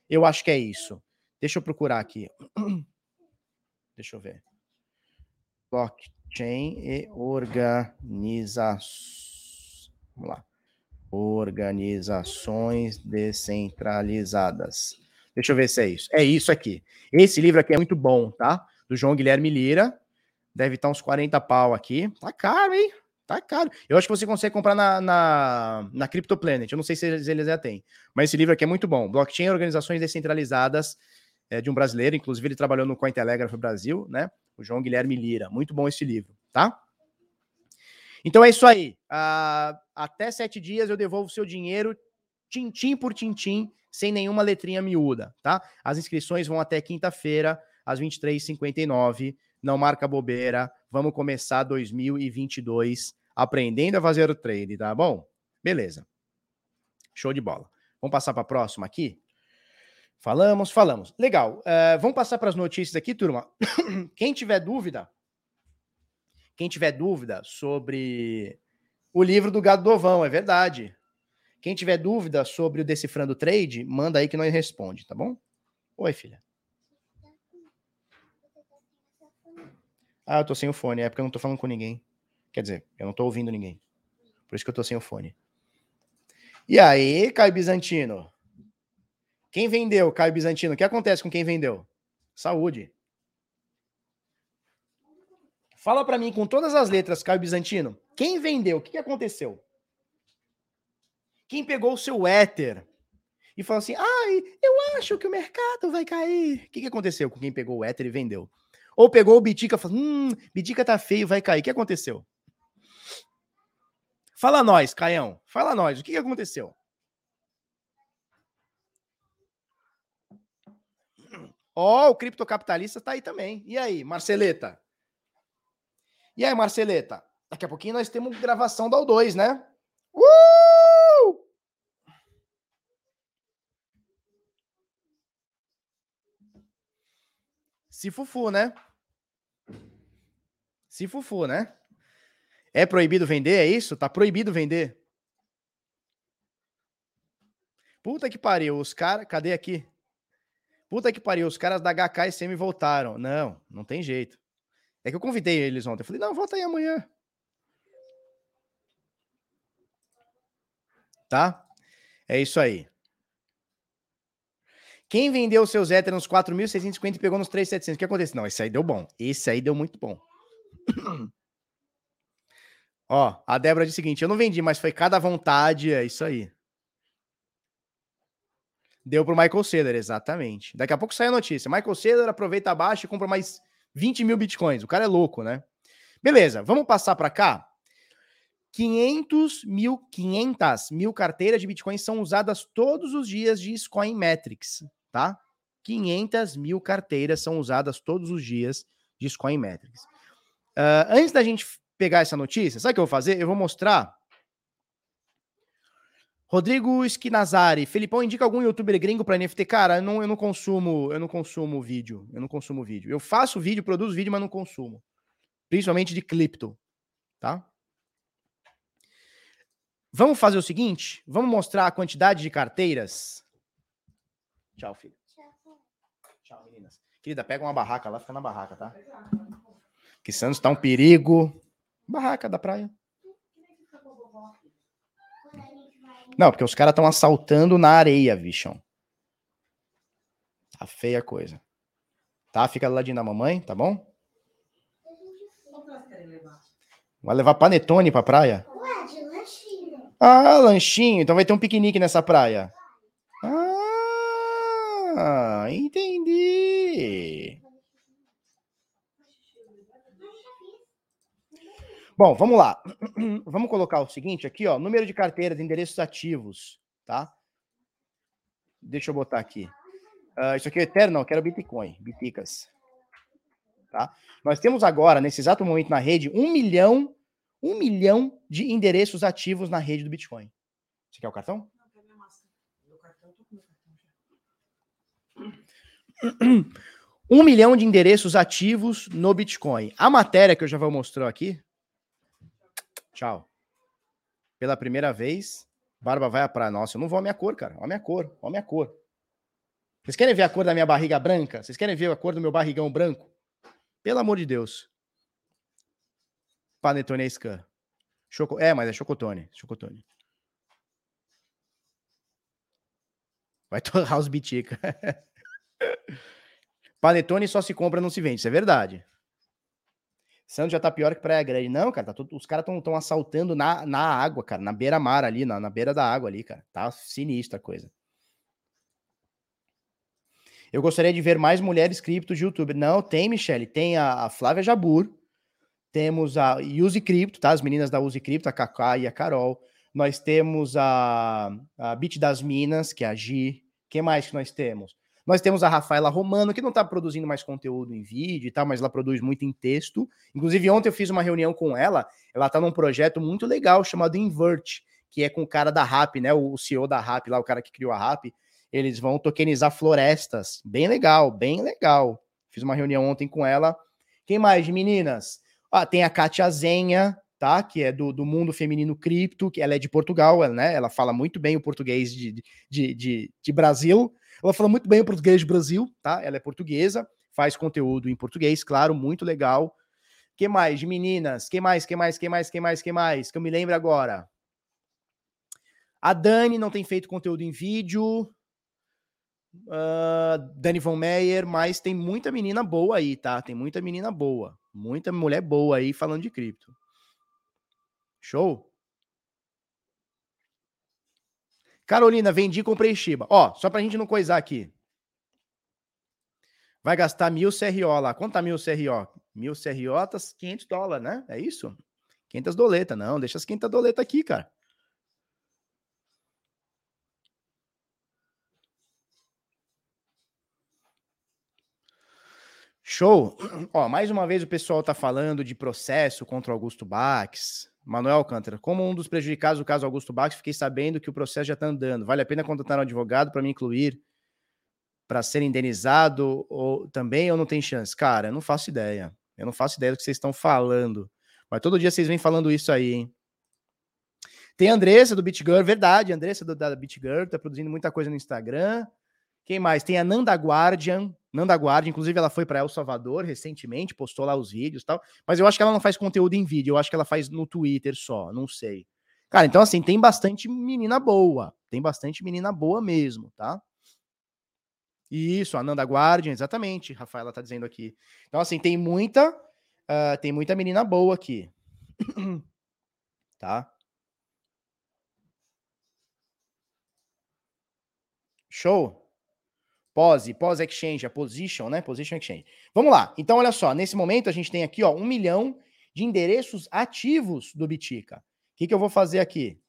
Eu acho que é isso. Deixa eu procurar aqui. Deixa eu ver. Blockchain e organizações. Vamos lá. Organizações descentralizadas. Deixa eu ver se é isso. É isso aqui. Esse livro aqui é muito bom, tá? Do João Guilherme Lira. Deve estar uns 40 pau aqui. Tá caro, hein? Tá caro. Eu acho que você consegue comprar na, na, na CryptoPlanet. Eu não sei se eles, já têm. Mas esse livro aqui é muito bom. Blockchain Organizações Descentralizadas é, de um brasileiro. Inclusive, ele trabalhou no Cointelegraph Brasil, né? O João Guilherme Lira. Muito bom esse livro, tá? Então é isso aí. Uh, até sete dias eu devolvo seu dinheiro, tintim por tintim, sem nenhuma letrinha miúda, tá? As inscrições vão até quinta-feira, às 23h59. Não marca bobeira. Vamos começar 2022 aprendendo a fazer o trade, tá bom? Beleza. Show de bola. Vamos passar para a próxima aqui? Falamos, falamos. Legal. Uh, vamos passar para as notícias aqui, turma. Quem tiver dúvida, quem tiver dúvida sobre o livro do Gado Dovão, é verdade. Quem tiver dúvida sobre o Decifrando Trade, manda aí que nós responde, tá bom? Oi, filha. Ah, eu tô sem o fone. É porque eu não tô falando com ninguém. Quer dizer, eu não tô ouvindo ninguém. Por isso que eu tô sem o fone. E aí, Caio Bizantino? Quem vendeu, Caio Bizantino? O que acontece com quem vendeu? Saúde. Fala para mim com todas as letras, Caio Bizantino. Quem vendeu? O que, que aconteceu? Quem pegou o seu éter e falou assim: ai, eu acho que o mercado vai cair. O que, que aconteceu com quem pegou o éter e vendeu? Ou pegou o Bitica e falou: hum, Bitica tá feio, vai cair. O que aconteceu? Fala nós, Caião. Fala nós. O que aconteceu? Ó, oh, o criptocapitalista tá aí também. E aí, Marceleta? E aí, Marceleta? Daqui a pouquinho nós temos gravação da U2, né? Uh! Se fufu, né? Se fufu, né? É proibido vender, é isso? Tá proibido vender. Puta que pariu, os caras. Cadê aqui? Puta que pariu, os caras da HKSM voltaram. Não, não tem jeito. É que eu convidei eles ontem. Eu falei, não, volta aí amanhã. Tá? É isso aí. Quem vendeu seus Ether nos 4.650 e pegou nos 3.700? O que aconteceu? Não, esse aí deu bom. Esse aí deu muito bom. Ó, a Débora disse o seguinte: eu não vendi, mas foi cada vontade. É isso aí. Deu pro Michael Saylor, exatamente. Daqui a pouco sai a notícia. Michael Saylor aproveita abaixo e compra mais 20 mil bitcoins. O cara é louco, né? Beleza, vamos passar para cá. 500 mil, 500 mil carteiras de bitcoins são usadas todos os dias de Coin Metrics tá? 500 mil carteiras são usadas todos os dias de Coin Metrics. Uh, antes da gente pegar essa notícia, sabe o que eu vou fazer? Eu vou mostrar. Rodrigo Esquinazari, Felipão indica algum youtuber gringo para NFT? Cara, eu não, eu não consumo, eu não consumo vídeo, eu não consumo vídeo. Eu faço vídeo, produzo vídeo, mas não consumo. Principalmente de cripto, tá? Vamos fazer o seguinte? Vamos mostrar a quantidade de carteiras. Tchau, filho. Tchau, meninas. Querida, pega uma barraca lá, fica na barraca, tá? Que Santos tá um perigo. Barraca da praia. Não, porque os caras estão assaltando na areia, bichão. Tá feia a coisa. Tá? Fica do ladinho da mamãe, tá bom? Vai levar panetone pra praia? Ué, de lanchinho. Ah, lanchinho. Então vai ter um piquenique nessa praia. Ah, entendi. Bom, vamos lá. Vamos colocar o seguinte aqui, ó. Número de carteiras, endereços ativos, tá? Deixa eu botar aqui. Uh, isso aqui é eterno, não, eu quero Bitcoin, Biticas. Tá? Nós temos agora, nesse exato momento na rede, um milhão, um milhão de endereços ativos na rede do Bitcoin. Você quer o cartão? Um milhão de endereços ativos no Bitcoin. A matéria que eu já vou mostrar aqui. Tchau. Pela primeira vez, Barba vai pra nossa. Eu não vou a minha cor, cara. Olha a minha cor. Olha a minha cor. Vocês querem ver a cor da minha barriga branca? Vocês querem ver a cor do meu barrigão branco? Pelo amor de Deus. Panetone é scan. Choco... É, mas é chocotone. Chocotone. Vai torrar os bitica. Panetone só se compra, não se vende. Isso é verdade. Santos já tá pior que Praia Grande. Não, cara, tá tudo, os caras estão assaltando na, na água, cara, na beira-mar ali, na, na beira da água ali, cara. Tá sinistra a coisa. Eu gostaria de ver mais mulheres cripto de YouTube. Não, tem, Michele. Tem a, a Flávia Jabur. Temos a Use Cripto, tá? As meninas da Use Cripto, a Kaká e a Carol. Nós temos a, a Bit das Minas, que é a Gi. Quem mais que nós temos? Nós temos a Rafaela Romano, que não está produzindo mais conteúdo em vídeo e tal, mas ela produz muito em texto. Inclusive, ontem eu fiz uma reunião com ela. Ela está num projeto muito legal chamado Invert, que é com o cara da RAP, né? O CEO da RAP, lá, o cara que criou a RAP. Eles vão tokenizar florestas. Bem legal, bem legal. Fiz uma reunião ontem com ela. Quem mais, meninas? Ah, tem a Katia Zenha, tá? Que é do, do mundo feminino cripto, que ela é de Portugal, ela, né? Ela fala muito bem o português de, de, de, de Brasil. Ela fala muito bem o português de Brasil, tá? Ela é portuguesa, faz conteúdo em português, claro, muito legal. Que mais, de meninas? Que mais, que mais, que mais, que mais, que mais? Que eu me lembro agora. A Dani não tem feito conteúdo em vídeo uh, Dani Von Meyer, mas tem muita menina boa aí, tá? Tem muita menina boa. Muita mulher boa aí falando de cripto. Show? Carolina, vendi e comprei Shiba. Ó, só pra gente não coisar aqui. Vai gastar mil CRO lá. Quanto tá mil CRO? Mil CRO tá 500 dólares, né? É isso? 500 doleta. Não, deixa as 500 doleta aqui, cara. Show. Ó, mais uma vez o pessoal está falando de processo contra Augusto Bax. Manuel Alcântara, como um dos prejudicados do caso Augusto Bax, fiquei sabendo que o processo já está andando. Vale a pena contratar um advogado para me incluir para ser indenizado ou também ou não tem chance? Cara, eu não faço ideia. Eu não faço ideia do que vocês estão falando. Mas todo dia vocês vêm falando isso aí, hein? Tem a Andressa do BitGirl, verdade. Andressa do, da BitGirl tá produzindo muita coisa no Instagram. Quem mais? Tem a Nanda Guardian. Nanda Guardian, inclusive, ela foi para El Salvador recentemente, postou lá os vídeos e tal. Mas eu acho que ela não faz conteúdo em vídeo, eu acho que ela faz no Twitter só, não sei. Cara, então assim, tem bastante menina boa. Tem bastante menina boa mesmo, tá? Isso, a Nanda Guardian, exatamente. Rafaela tá dizendo aqui. Então, assim, tem muita. Uh, tem muita menina boa aqui. tá? Show. Pose, pose exchange, a position, né? Position exchange. Vamos lá. Então, olha só. Nesse momento, a gente tem aqui, ó, um milhão de endereços ativos do Bitica. O que, que eu vou fazer aqui?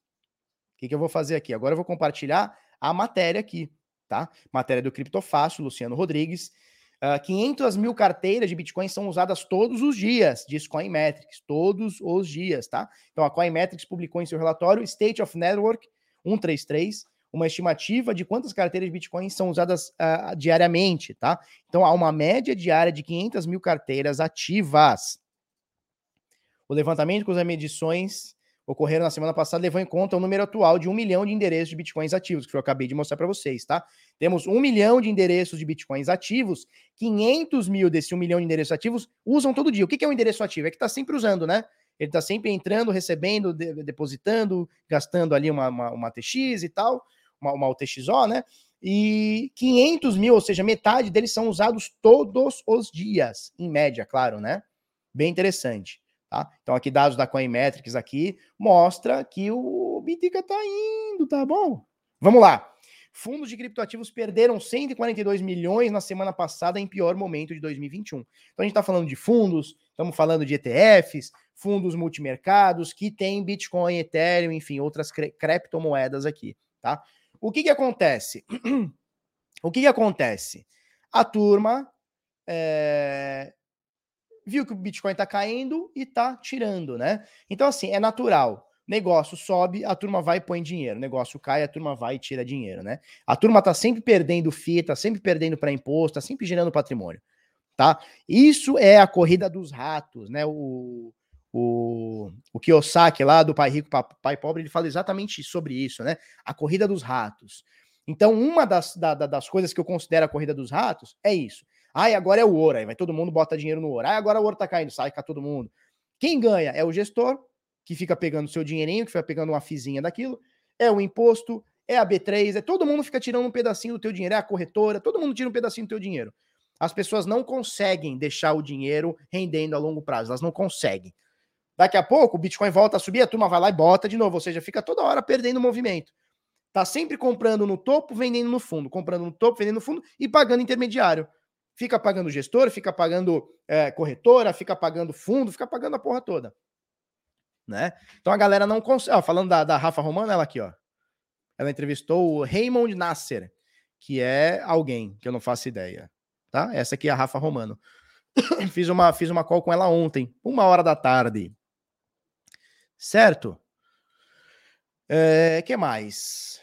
O que, que eu vou fazer aqui? Agora eu vou compartilhar a matéria aqui, tá? Matéria do Criptofácil, Luciano Rodrigues. Uh, ah, 500 mil carteiras de Bitcoin são usadas todos os dias, diz Coinmetrics, todos os dias, tá? Então a Coinmetrics publicou em seu relatório State of Network 133 uma estimativa de quantas carteiras de Bitcoin são usadas uh, diariamente, tá? Então há uma média diária de 500 mil carteiras ativas. O levantamento com as medições, ocorreram na semana passada levou em conta o número atual de um milhão de endereços de bitcoins ativos, que eu acabei de mostrar para vocês, tá? Temos um milhão de endereços de bitcoins ativos, 500 mil desse um milhão de endereços ativos usam todo dia. O que é um endereço ativo? É que está sempre usando, né? Ele está sempre entrando, recebendo, de, depositando, gastando ali uma, uma, uma TX e tal, uma, uma UTXO, né? E 500 mil, ou seja, metade deles são usados todos os dias, em média, claro, né? Bem interessante. Tá? Então, aqui dados da Coinmetrics aqui mostra que o Bitica tá indo, tá bom? Vamos lá. Fundos de criptoativos perderam 142 milhões na semana passada em pior momento de 2021. Então a gente está falando de fundos, estamos falando de ETFs, fundos multimercados que tem Bitcoin, Ethereum, enfim, outras criptomoedas aqui, tá? O que que acontece? o que que acontece? A turma é, viu que o Bitcoin está caindo e está tirando, né? Então, assim, é natural. Negócio sobe, a turma vai e põe dinheiro. Negócio cai, a turma vai e tira dinheiro, né? A turma tá sempre perdendo FII, tá sempre perdendo para imposto, tá sempre gerando patrimônio, tá? Isso é a corrida dos ratos, né? O, o, o Kiyosaki lá do Pai Rico, Pai Pobre, ele fala exatamente sobre isso, né? A corrida dos ratos. Então, uma das, da, das coisas que eu considero a corrida dos ratos é isso. Ai, agora é o ouro, aí vai todo mundo bota dinheiro no ouro. Ai, agora o ouro tá caindo, sai cá todo mundo. Quem ganha é o gestor, que fica pegando seu dinheirinho, que fica pegando uma fizinha daquilo, é o imposto, é a B3, é todo mundo fica tirando um pedacinho do teu dinheiro, é a corretora, todo mundo tira um pedacinho do teu dinheiro. As pessoas não conseguem deixar o dinheiro rendendo a longo prazo, elas não conseguem. Daqui a pouco o Bitcoin volta a subir, a turma vai lá e bota de novo, ou seja, fica toda hora perdendo movimento. Tá sempre comprando no topo, vendendo no fundo, comprando no topo, vendendo no fundo e pagando intermediário fica pagando gestor, fica pagando é, corretora, fica pagando fundo, fica pagando a porra toda. Né? Então a galera não consegue. falando da, da Rafa Romano, ela aqui, ó. Ela entrevistou o Raymond Nasser, que é alguém que eu não faço ideia. Tá? Essa aqui é a Rafa Romano. fiz, uma, fiz uma call com ela ontem, uma hora da tarde. Certo? É, que mais?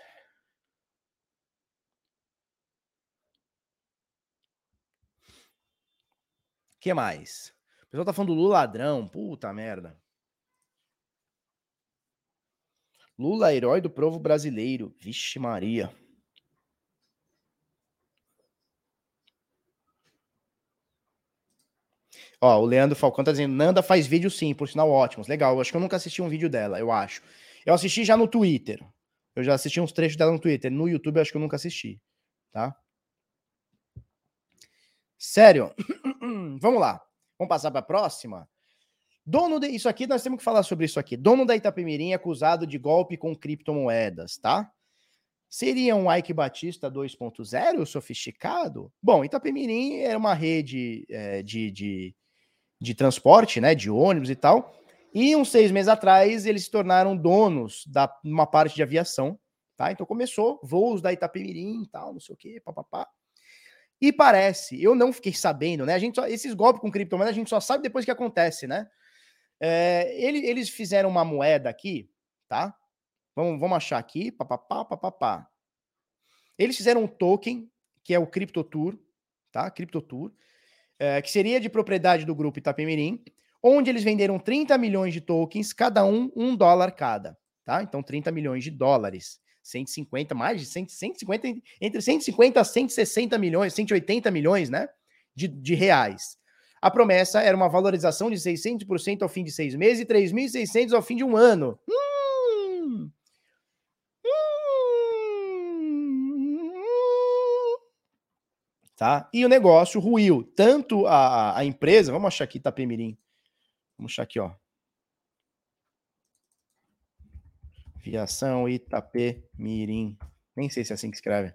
que mais? O pessoal tá falando do Lula ladrão. Puta merda. Lula, herói do povo brasileiro. Vixe Maria. Ó, o Leandro Falcão tá dizendo, Nanda faz vídeo sim, por sinal ótimos. Legal, eu acho que eu nunca assisti um vídeo dela, eu acho. Eu assisti já no Twitter. Eu já assisti uns trechos dela no Twitter. No YouTube eu acho que eu nunca assisti, tá? Sério. Vamos lá. Vamos passar para a próxima. Dono de. Isso aqui, nós temos que falar sobre isso aqui. Dono da Itapemirim acusado de golpe com criptomoedas, tá? Seria um Ike Batista 2.0 sofisticado? Bom, Itapemirim era uma rede é, de, de, de transporte, né? De ônibus e tal. E uns seis meses atrás, eles se tornaram donos da uma parte de aviação, tá? Então começou voos da Itapemirim e tal, não sei o quê, papapá. E parece, eu não fiquei sabendo, né? A gente só, esses golpes com criptomoeda a gente só sabe depois que acontece, né? É, ele, eles fizeram uma moeda aqui, tá? Vamos, vamos achar aqui, papapá, papapá. Eles fizeram um token, que é o CryptoTour, tá? CryptoTour, é, que seria de propriedade do grupo Itapemirim, onde eles venderam 30 milhões de tokens, cada um um dólar cada, tá? Então 30 milhões de dólares. 150, mais de 100, 150, entre 150 a 160 milhões, 180 milhões, né? De, de reais. A promessa era uma valorização de 600% ao fim de seis meses e 3.600 ao fim de um ano. Hum, tá? E o negócio ruiu. Tanto a, a empresa, vamos achar aqui Itapemirim. Vamos achar aqui, ó. Viação Itapemirim. Nem sei se é assim que escreve.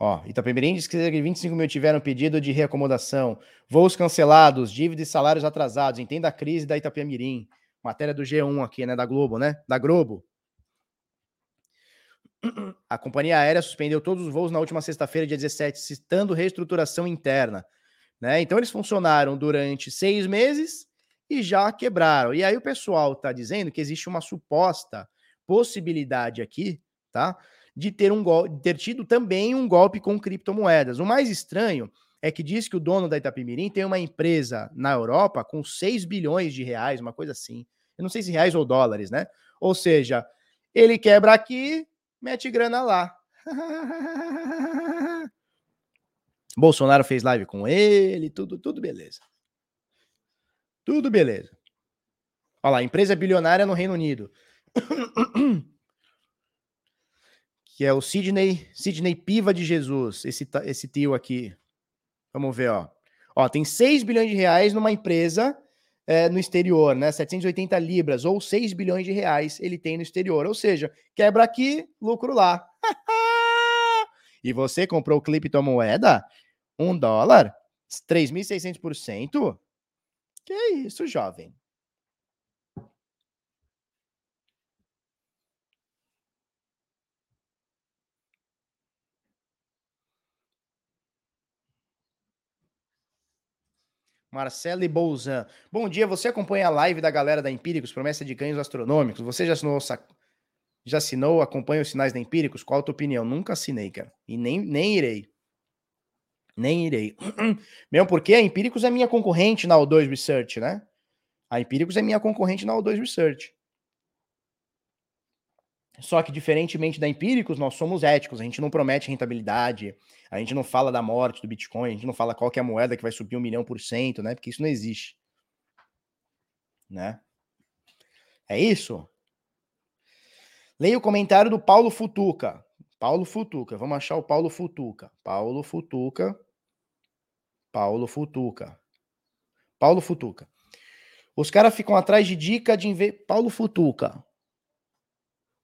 Ó, Itapemirim diz que 25 mil tiveram pedido de reacomodação, voos cancelados, dívidas e salários atrasados. Entenda a crise da Itapemirim. Matéria do G1 aqui, né? Da Globo, né? Da Globo. A companhia aérea suspendeu todos os voos na última sexta-feira, dia 17, citando reestruturação interna. Né? Então, eles funcionaram durante seis meses e já quebraram. E aí o pessoal está dizendo que existe uma suposta possibilidade aqui, tá? De ter um ter tido também um golpe com criptomoedas. O mais estranho é que diz que o dono da Itapemirim tem uma empresa na Europa com 6 bilhões de reais, uma coisa assim. Eu não sei se reais ou dólares, né? Ou seja, ele quebra aqui, mete grana lá. Bolsonaro fez live com ele, tudo, tudo beleza. Tudo beleza. Olha lá, empresa bilionária no Reino Unido. que é o Sidney, Sidney Piva de Jesus, esse, esse tio aqui. Vamos ver, ó. Ó, tem 6 bilhões de reais numa empresa é, no exterior, né? 780 libras ou 6 bilhões de reais ele tem no exterior. Ou seja, quebra aqui, lucro lá. e você comprou criptomoeda? Um dólar? 3.600%? Que isso, jovem? Marcelo Bolzan. Bom dia, você acompanha a live da galera da Empíricos, promessa de ganhos astronômicos. Você já assinou, já assinou, acompanha os sinais da Empíricos? Qual a tua opinião? Nunca assinei, cara. E nem, nem irei. Nem irei. Mesmo porque a Empíricos é minha concorrente na O2 Research, né? A Empíricos é minha concorrente na O2 Research. Só que, diferentemente da Empíricos, nós somos éticos, a gente não promete rentabilidade, a gente não fala da morte do Bitcoin, a gente não fala qual é a moeda que vai subir um milhão por cento, né? Porque isso não existe. Né? É isso? Leia o comentário do Paulo Futuca. Paulo Futuca, vamos achar o Paulo Futuca. Paulo Futuca. Paulo Futuca. Paulo Futuca. Os caras ficam atrás de dica de investimento. Paulo Futuca.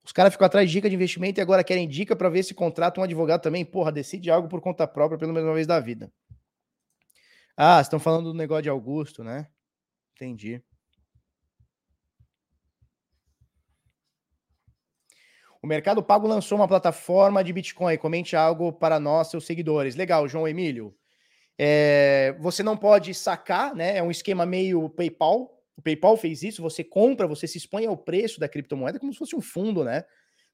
Os caras ficam atrás de dica de investimento e agora querem dica para ver se contrata um advogado também. Porra, decide algo por conta própria pelo menos uma vez da vida. Ah, estão falando do negócio de Augusto, né? Entendi. O Mercado Pago lançou uma plataforma de Bitcoin. Comente algo para nós, seus seguidores. Legal, João Emílio. É, você não pode sacar, né? É um esquema meio PayPal. O PayPal fez isso, você compra, você se expõe ao preço da criptomoeda como se fosse um fundo, né?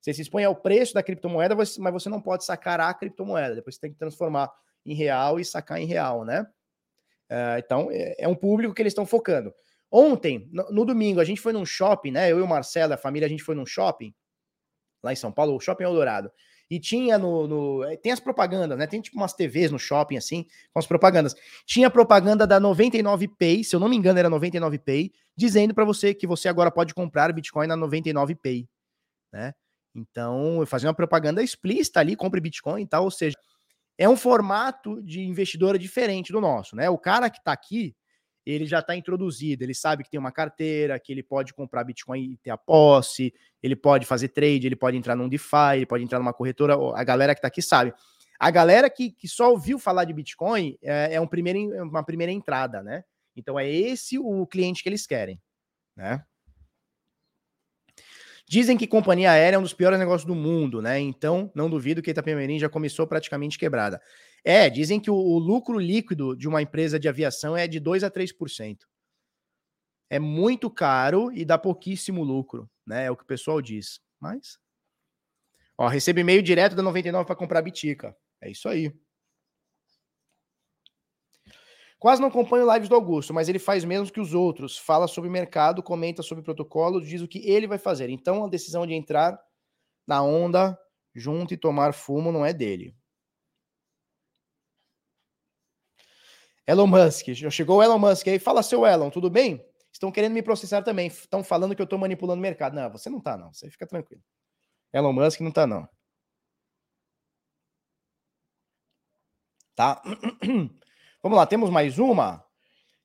Você se expõe ao preço da criptomoeda, mas você não pode sacar a criptomoeda. Depois você tem que transformar em real e sacar em real, né? Uh, então, é, é, um público que eles estão focando. Ontem, no, no, domingo, a gente foi num shopping, né? Eu e o Marcelo, a família, a gente foi num shopping lá em São Paulo, o Shopping Eldorado. E tinha no, no, eh, Tem as propagandas, né? Tem tipo umas TVs no shopping, assim, com as propagandas. Tinha propaganda da 99Pay, se eu não me engano, era 99Pay, dizendo para você que você agora pode comprar Bitcoin na 99Pay, né? Então, eu fazia uma propaganda explícita ali, compre Bitcoin e tal, ou seja, é um formato de investidor diferente do nosso, né? O cara que tá aqui, ele já está introduzido, ele sabe que tem uma carteira, que ele pode comprar Bitcoin e ter a posse, ele pode fazer trade, ele pode entrar num DeFi, ele pode entrar numa corretora, a galera que está aqui sabe. A galera que, que só ouviu falar de Bitcoin é, é um primeiro, uma primeira entrada, né? Então é esse o cliente que eles querem, né? Dizem que companhia aérea é um dos piores negócios do mundo, né? Então, não duvido que Itapemirim já começou praticamente quebrada. É, dizem que o, o, lucro líquido de uma empresa de aviação é de 2 a 3%. É muito caro e dá pouquíssimo lucro, né? É o que o pessoal diz. Mas. Ó, recebe e-mail direto da 99 para comprar bitica. É isso aí. Quase não acompanho lives do Augusto, mas ele faz menos que os outros. Fala sobre mercado, comenta sobre protocolo, diz o que ele vai fazer. Então a decisão de entrar na onda junto e tomar fumo não é dele. Elon Musk. Chegou o Elon Musk aí. Fala, seu Elon, tudo bem? Estão querendo me processar também. Estão falando que eu estou manipulando o mercado. Não, você não está, não. Você fica tranquilo. Elon Musk não está, não. Tá? Vamos lá, temos mais uma?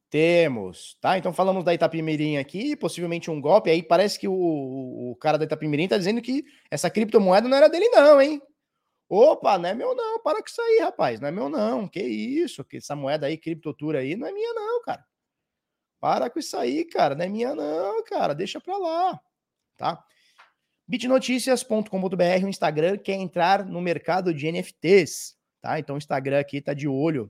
Temos, tá? Então falamos da Itapimirim aqui, possivelmente um golpe. Aí parece que o, o cara da Itapimirim tá dizendo que essa criptomoeda não era dele, não, hein? Opa, não é meu não, para com isso aí, rapaz, não é meu não, que isso, que essa moeda aí, criptotura aí, não é minha não, cara. Para com isso aí, cara, não é minha não, cara, deixa pra lá, tá? bitnoticias.com.br, o Instagram quer entrar no mercado de NFTs, tá? Então o Instagram aqui tá de olho.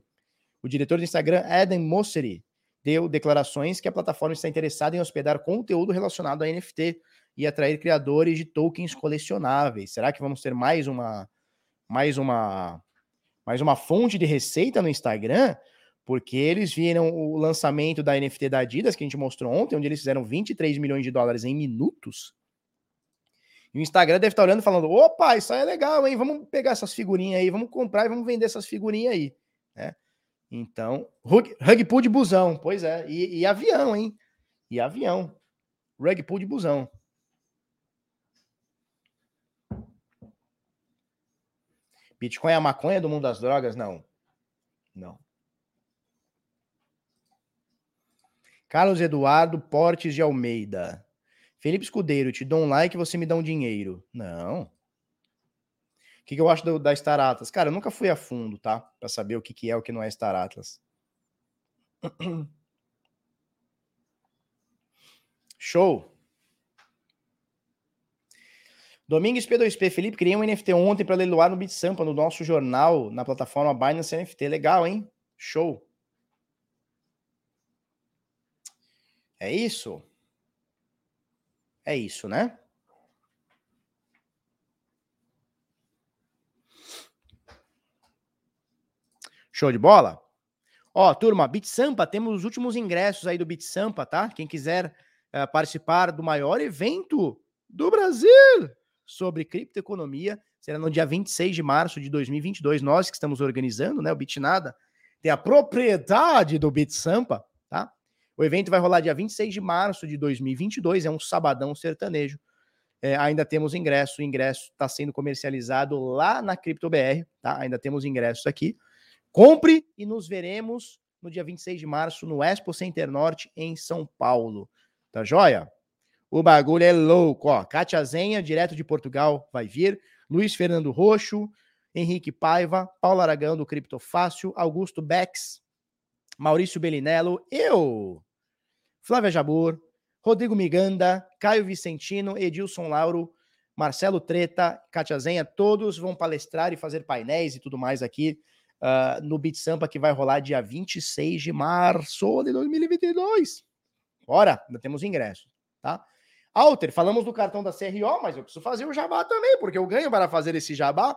O diretor do Instagram, Eden Mosseri, deu declarações que a plataforma está interessada em hospedar conteúdo relacionado a NFT e atrair criadores de tokens colecionáveis. Será que vamos ter mais uma mais uma mas uma fonte de receita no Instagram, porque eles viram o lançamento da NFT da Adidas, que a gente mostrou ontem, onde eles fizeram 23 milhões de dólares em minutos. E o Instagram deve estar olhando falando: opa, isso aí é legal, hein? Vamos pegar essas figurinhas aí, vamos comprar e vamos vender essas figurinhas aí. Né? Então, rug pull de busão, pois é. E, e avião, hein? E avião. Rug pull de busão. Bitcoin é a maconha do mundo das drogas? Não. Não. Carlos Eduardo Portes de Almeida. Felipe Escudeiro, te dou um like e você me dá um dinheiro. Não. O que, que eu acho do, da Star Atlas? Cara, eu nunca fui a fundo, tá? Pra saber o que, que é o que não é Star Atlas. Show. Domingues P2P, Felipe, criei um NFT ontem para leiloar no BitSampa, no nosso jornal, na plataforma Binance NFT. Legal, hein? Show. É isso? É isso, né? Show de bola? Ó, turma, BitSampa, temos os últimos ingressos aí do BitSampa, tá? Quem quiser uh, participar do maior evento do Brasil sobre criptoeconomia. Será no dia 26 de março de 2022. Nós que estamos organizando, né? O Bitnada tem a propriedade do BitSampa, tá? O evento vai rolar dia 26 de março de 2022. É um sabadão sertanejo. É, ainda temos ingresso. O ingresso está sendo comercializado lá na CryptoBR, tá? Ainda temos ingressos aqui. Compre e nos veremos no dia 26 de março no Expo Center Norte, em São Paulo. Tá joia? O bagulho é louco, ó. Kátia Zenha, direto de Portugal, vai vir. Luiz Fernando Roxo, Henrique Paiva, Paulo Aragão do Criptofácil, Augusto Bex, Maurício Belinello, eu, Flávia Jabur, Rodrigo Miganda, Caio Vicentino, Edilson Lauro, Marcelo Treta, Kátia Zenha, todos vão palestrar e fazer painéis e tudo mais aqui uh, no Beat Sampa que vai rolar dia 26 de março de 2022. Bora, ainda temos ingressos, tá? Alter, falamos do cartão da CRO, mas eu preciso fazer o jabá também, porque eu ganho para fazer esse jabá.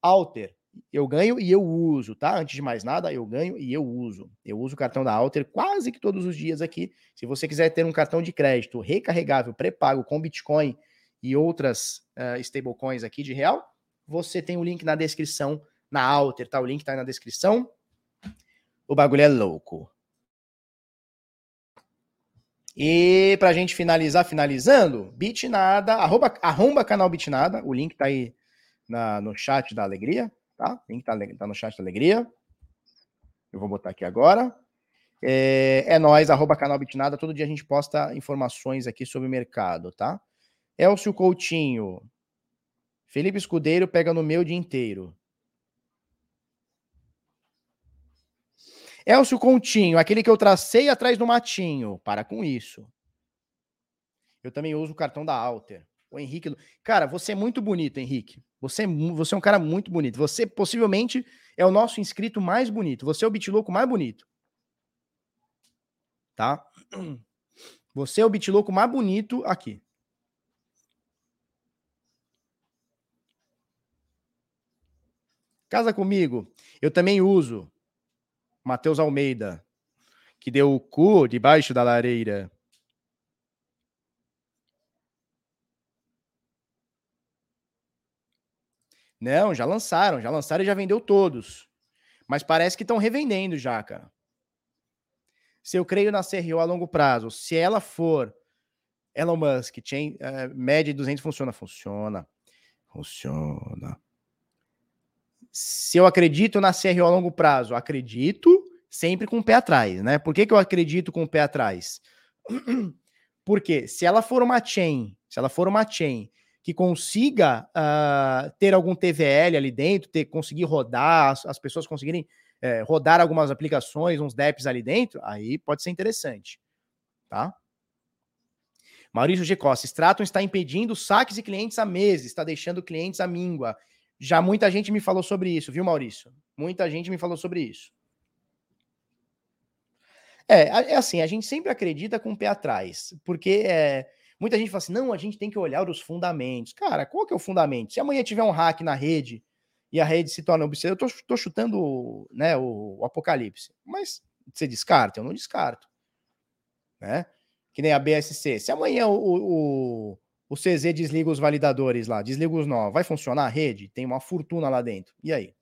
Alter, eu ganho e eu uso, tá? Antes de mais nada, eu ganho e eu uso. Eu uso o cartão da Alter quase que todos os dias aqui. Se você quiser ter um cartão de crédito recarregável, pré-pago com Bitcoin e outras uh, stablecoins aqui de real, você tem o link na descrição na Alter, tá? O link tá aí na descrição. O bagulho é louco. E pra gente finalizar, finalizando, Bitnada, arroba, arromba canal Bitnada, o link tá aí na, no chat da Alegria, tá? O link tá, tá no chat da Alegria. Eu vou botar aqui agora. É, é nós, arroba canal Bitnada, todo dia a gente posta informações aqui sobre o mercado, tá? Elcio Coutinho, Felipe Escudeiro pega no meu dia inteiro. Elcio Continho, aquele que eu tracei atrás do matinho. Para com isso. Eu também uso o cartão da Alter. O Henrique. Cara, você é muito bonito, Henrique. Você, é você é um cara muito bonito. Você possivelmente é o nosso inscrito mais bonito. Você é o bitloco mais bonito. Tá? Você é o bitloco mais bonito aqui. Casa comigo. Eu também uso. Matheus Almeida, que deu o cu debaixo da lareira. Não, já lançaram, já lançaram e já vendeu todos. Mas parece que estão revendendo já, cara. Se eu creio na CRO a longo prazo, se ela for Elon Musk, chain, uh, média de 200 funciona? Funciona. Funciona. Se eu acredito na CRO a longo prazo, acredito sempre com o pé atrás, né? Por que, que eu acredito com o pé atrás? Porque se ela for uma chain, se ela for uma chain que consiga uh, ter algum TVL ali dentro, ter, conseguir rodar, as, as pessoas conseguirem é, rodar algumas aplicações, uns DEPs ali dentro, aí pode ser interessante, tá? Maurício G. Costa, Stratum está impedindo saques de clientes há meses, está deixando clientes à míngua. Já muita gente me falou sobre isso, viu, Maurício? Muita gente me falou sobre isso. É, é assim, a gente sempre acredita com o pé atrás, porque é, muita gente fala assim, não, a gente tem que olhar os fundamentos. Cara, qual que é o fundamento? Se amanhã tiver um hack na rede e a rede se torna obsoleta. Eu tô, tô chutando né, o, o, apocalipse, mas você descarta? Eu não descarto. Né? Que nem a BSC. Se amanhã o, o, o CZ desliga os validadores lá, desliga os novos, vai funcionar a rede? Tem uma fortuna lá dentro. E aí?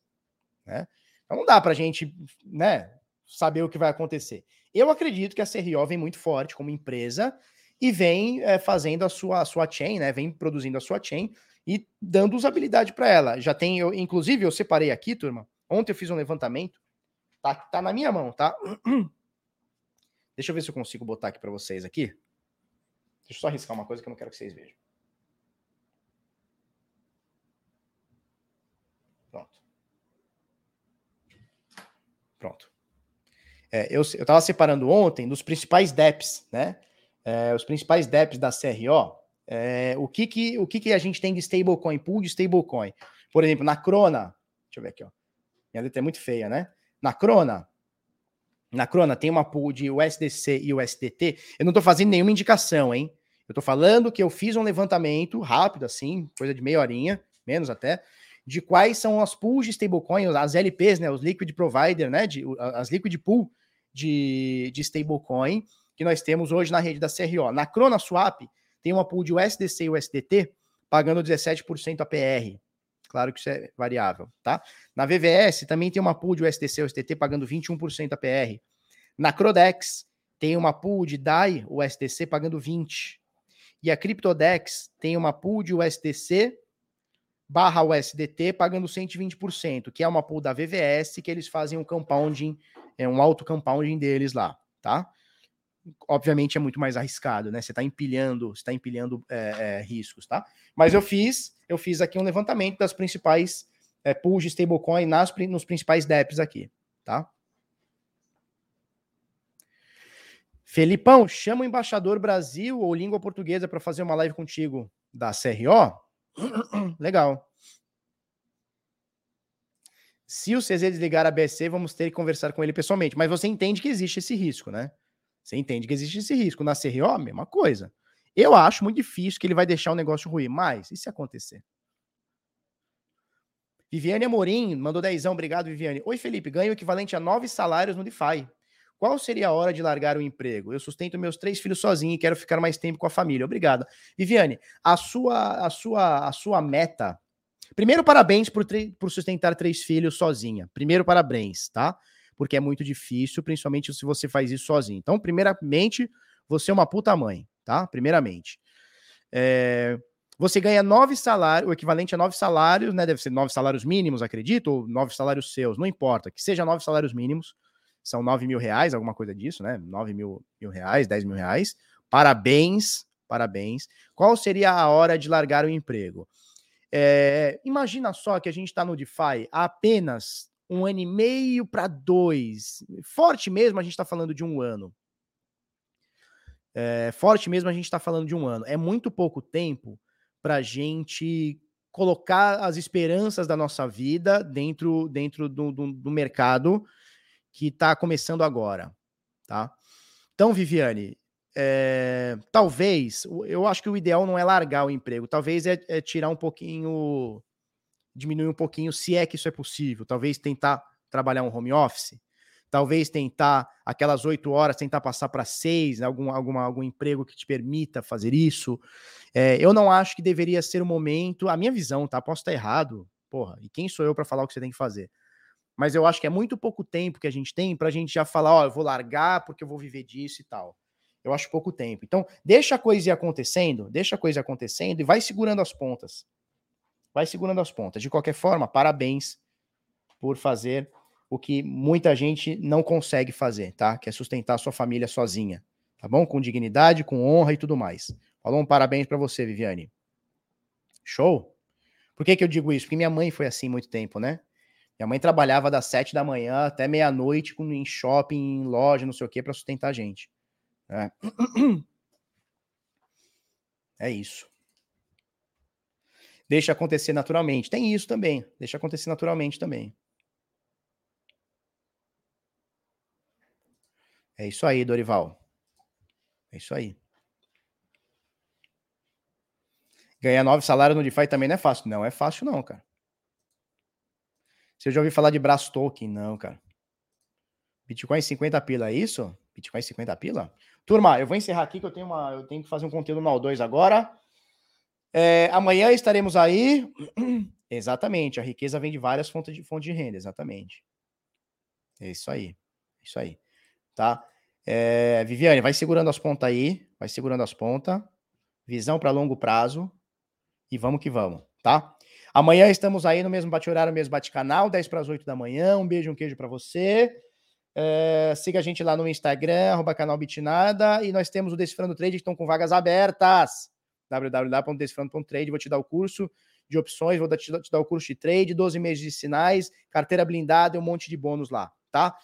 Né? Então não dá para a gente né, saber o que vai acontecer. Eu acredito que a CRO vem muito forte como empresa e vem é, fazendo a sua, a sua chain, né? Vem produzindo a sua chain e dando usabilidade para ela. Já tem, eu, inclusive, eu separei aqui, turma. Ontem eu fiz um levantamento, tá, tá na minha mão, tá? Deixa eu ver se eu consigo botar aqui para vocês aqui. Deixa eu só arriscar uma coisa que eu não quero que vocês vejam. Pronto. Pronto. É, eu estava separando ontem dos principais DEPs, né? É, os principais DEPs da CRO, é, o que que, o que que a gente tem de stablecoin, pool de stablecoin? Por exemplo, na Crona, deixa eu ver aqui, ó. Minha letra é muito feia, né? Na Crona, na Crona tem uma pool de USDC e USDT. Eu não estou fazendo nenhuma indicação, hein? Eu estou falando que eu fiz um levantamento rápido, assim, coisa de meia horinha, menos até, de quais são as pools de stablecoin, as LPs, né? Os liquid provider, né? De, as liquid pool de, de stablecoin que nós temos hoje na rede da CRO. Na Crona Swap, tem uma pool de USDC e USDT pagando 17% APR. Claro que isso é variável, tá? Na VVS também tem uma pool de USDC e USDT pagando 21% APR. Na Crodex tem uma pool de DAI USDC pagando 20. E a CryptoDex tem uma pool de USDC barra USDT pagando 120%, que é uma pool da VVS que eles fazem um compounding, é um auto compounding deles lá, tá? obviamente é muito mais arriscado, né? Você está empilhando, está empilhando é, é, riscos, tá? Mas eu fiz, eu fiz aqui um levantamento das principais é, pools de stablecoin nas, nos principais DEPs aqui, tá? Felipão, chama o embaixador Brasil ou língua portuguesa para fazer uma live contigo da CRO. Legal. Se o CZ desligar a BSC, vamos ter que conversar com ele pessoalmente. Mas você entende que existe esse risco, né? Você entende que existe esse risco. Na CRO, mesma coisa. Eu acho muito difícil que ele vai deixar o negócio ruir, mas e se acontecer? Viviane Amorim mandou dezão, obrigado, Viviane. Oi, Felipe, ganho equivalente a nove salários no DeFi. Qual seria a hora de largar o emprego? Eu sustento meus três filhos sozinho e quero ficar mais tempo com a família. Obrigado. Viviane, a sua, a sua, a sua meta. Primeiro, parabéns por, por sustentar três filhos sozinha. Primeiro, parabéns, tá? porque é muito difícil, principalmente se você faz isso sozinho. Então, primeiramente, você é uma puta mãe, tá? Primeiramente. É, você ganha nove salários, o equivalente a nove salários, né? Deve ser nove salários mínimos, acredito, ou nove salários seus, não importa, que seja nove salários mínimos, são nove mil reais, alguma coisa disso, né? Nove mil, mil reais, dez mil reais. Parabéns, parabéns. Qual seria a hora de largar o emprego? É, imagina só que a gente está no DeFi há apenas um ano e meio para dois. Forte mesmo, a gente está falando de um ano. É, forte mesmo, a gente está falando de um ano. É muito pouco tempo para a gente colocar as esperanças da nossa vida dentro, dentro do, do, do mercado que está começando agora, tá? Então, Viviane, é, talvez, eu acho que o ideal não é largar o emprego, talvez é, é tirar um pouquinho diminuir um pouquinho, se é que isso é possível. Talvez tentar trabalhar um home office, talvez tentar aquelas oito horas, tentar passar para seis, né, algum, alguma, algum emprego que te permita fazer isso. É, eu não acho que deveria ser o momento, a minha visão, tá? Posso estar errado, porra, e quem sou eu para falar o que você tem que fazer? Mas eu acho que é muito pouco tempo que a gente tem para a gente já falar, ó, eu vou largar porque eu vou viver disso e tal. Eu acho pouco tempo. Então, deixa a coisa ir acontecendo, deixa a coisa acontecendo e vai segurando as pontas vai segurando as pontas. De qualquer forma, parabéns por fazer o que muita gente não consegue fazer, tá? Que é sustentar a sua família sozinha, tá bom? Com dignidade, com honra e tudo mais. Falou um parabéns para você, Viviane. Show? Por que, que eu digo isso? Porque minha mãe foi assim muito tempo, né? Minha mãe trabalhava das sete da manhã até meia-noite em shopping, em loja, não sei o que, para sustentar a gente. É. é isso. Deixa acontecer naturalmente. Tem isso também. Deixa acontecer naturalmente também. É isso aí, Dorival. É isso aí. Ganhar nove salários no DeFi também não é fácil. Não é fácil, não, cara. Você já ouviu falar de braço token? Não, cara. Bitcoin 50 pila, é isso? Bitcoin 50 pila? Turma, eu vou encerrar aqui que eu tenho, uma, eu tenho que fazer um conteúdo no 2 agora. É, amanhã estaremos aí. Exatamente, a riqueza vem de várias fontes de, fontes de renda, exatamente. É isso aí. É isso aí. Tá? É, Viviane, vai segurando as pontas aí. Vai segurando as pontas. Visão para longo prazo. E vamos que vamos, tá? Amanhã estamos aí no mesmo bate-horário, mesmo bate-canal, 10 para as 8 da manhã. Um beijo, um queijo para você. É, siga a gente lá no Instagram, arroba canal Bitnada. E nós temos o Decifrando Trade que estão com vagas abertas. www.decifrando.trade. Vou te dar o curso de opções, vou te, te dar o curso de trade, 12 meses de sinais, carteira blindada e um monte de bônus lá, tá?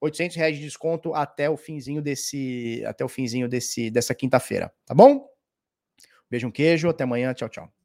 800 reais de desconto até o finzinho desse, até o finzinho desse, dessa quinta-feira, tá bom? Beijo, um queijo, até amanhã, tchau, tchau.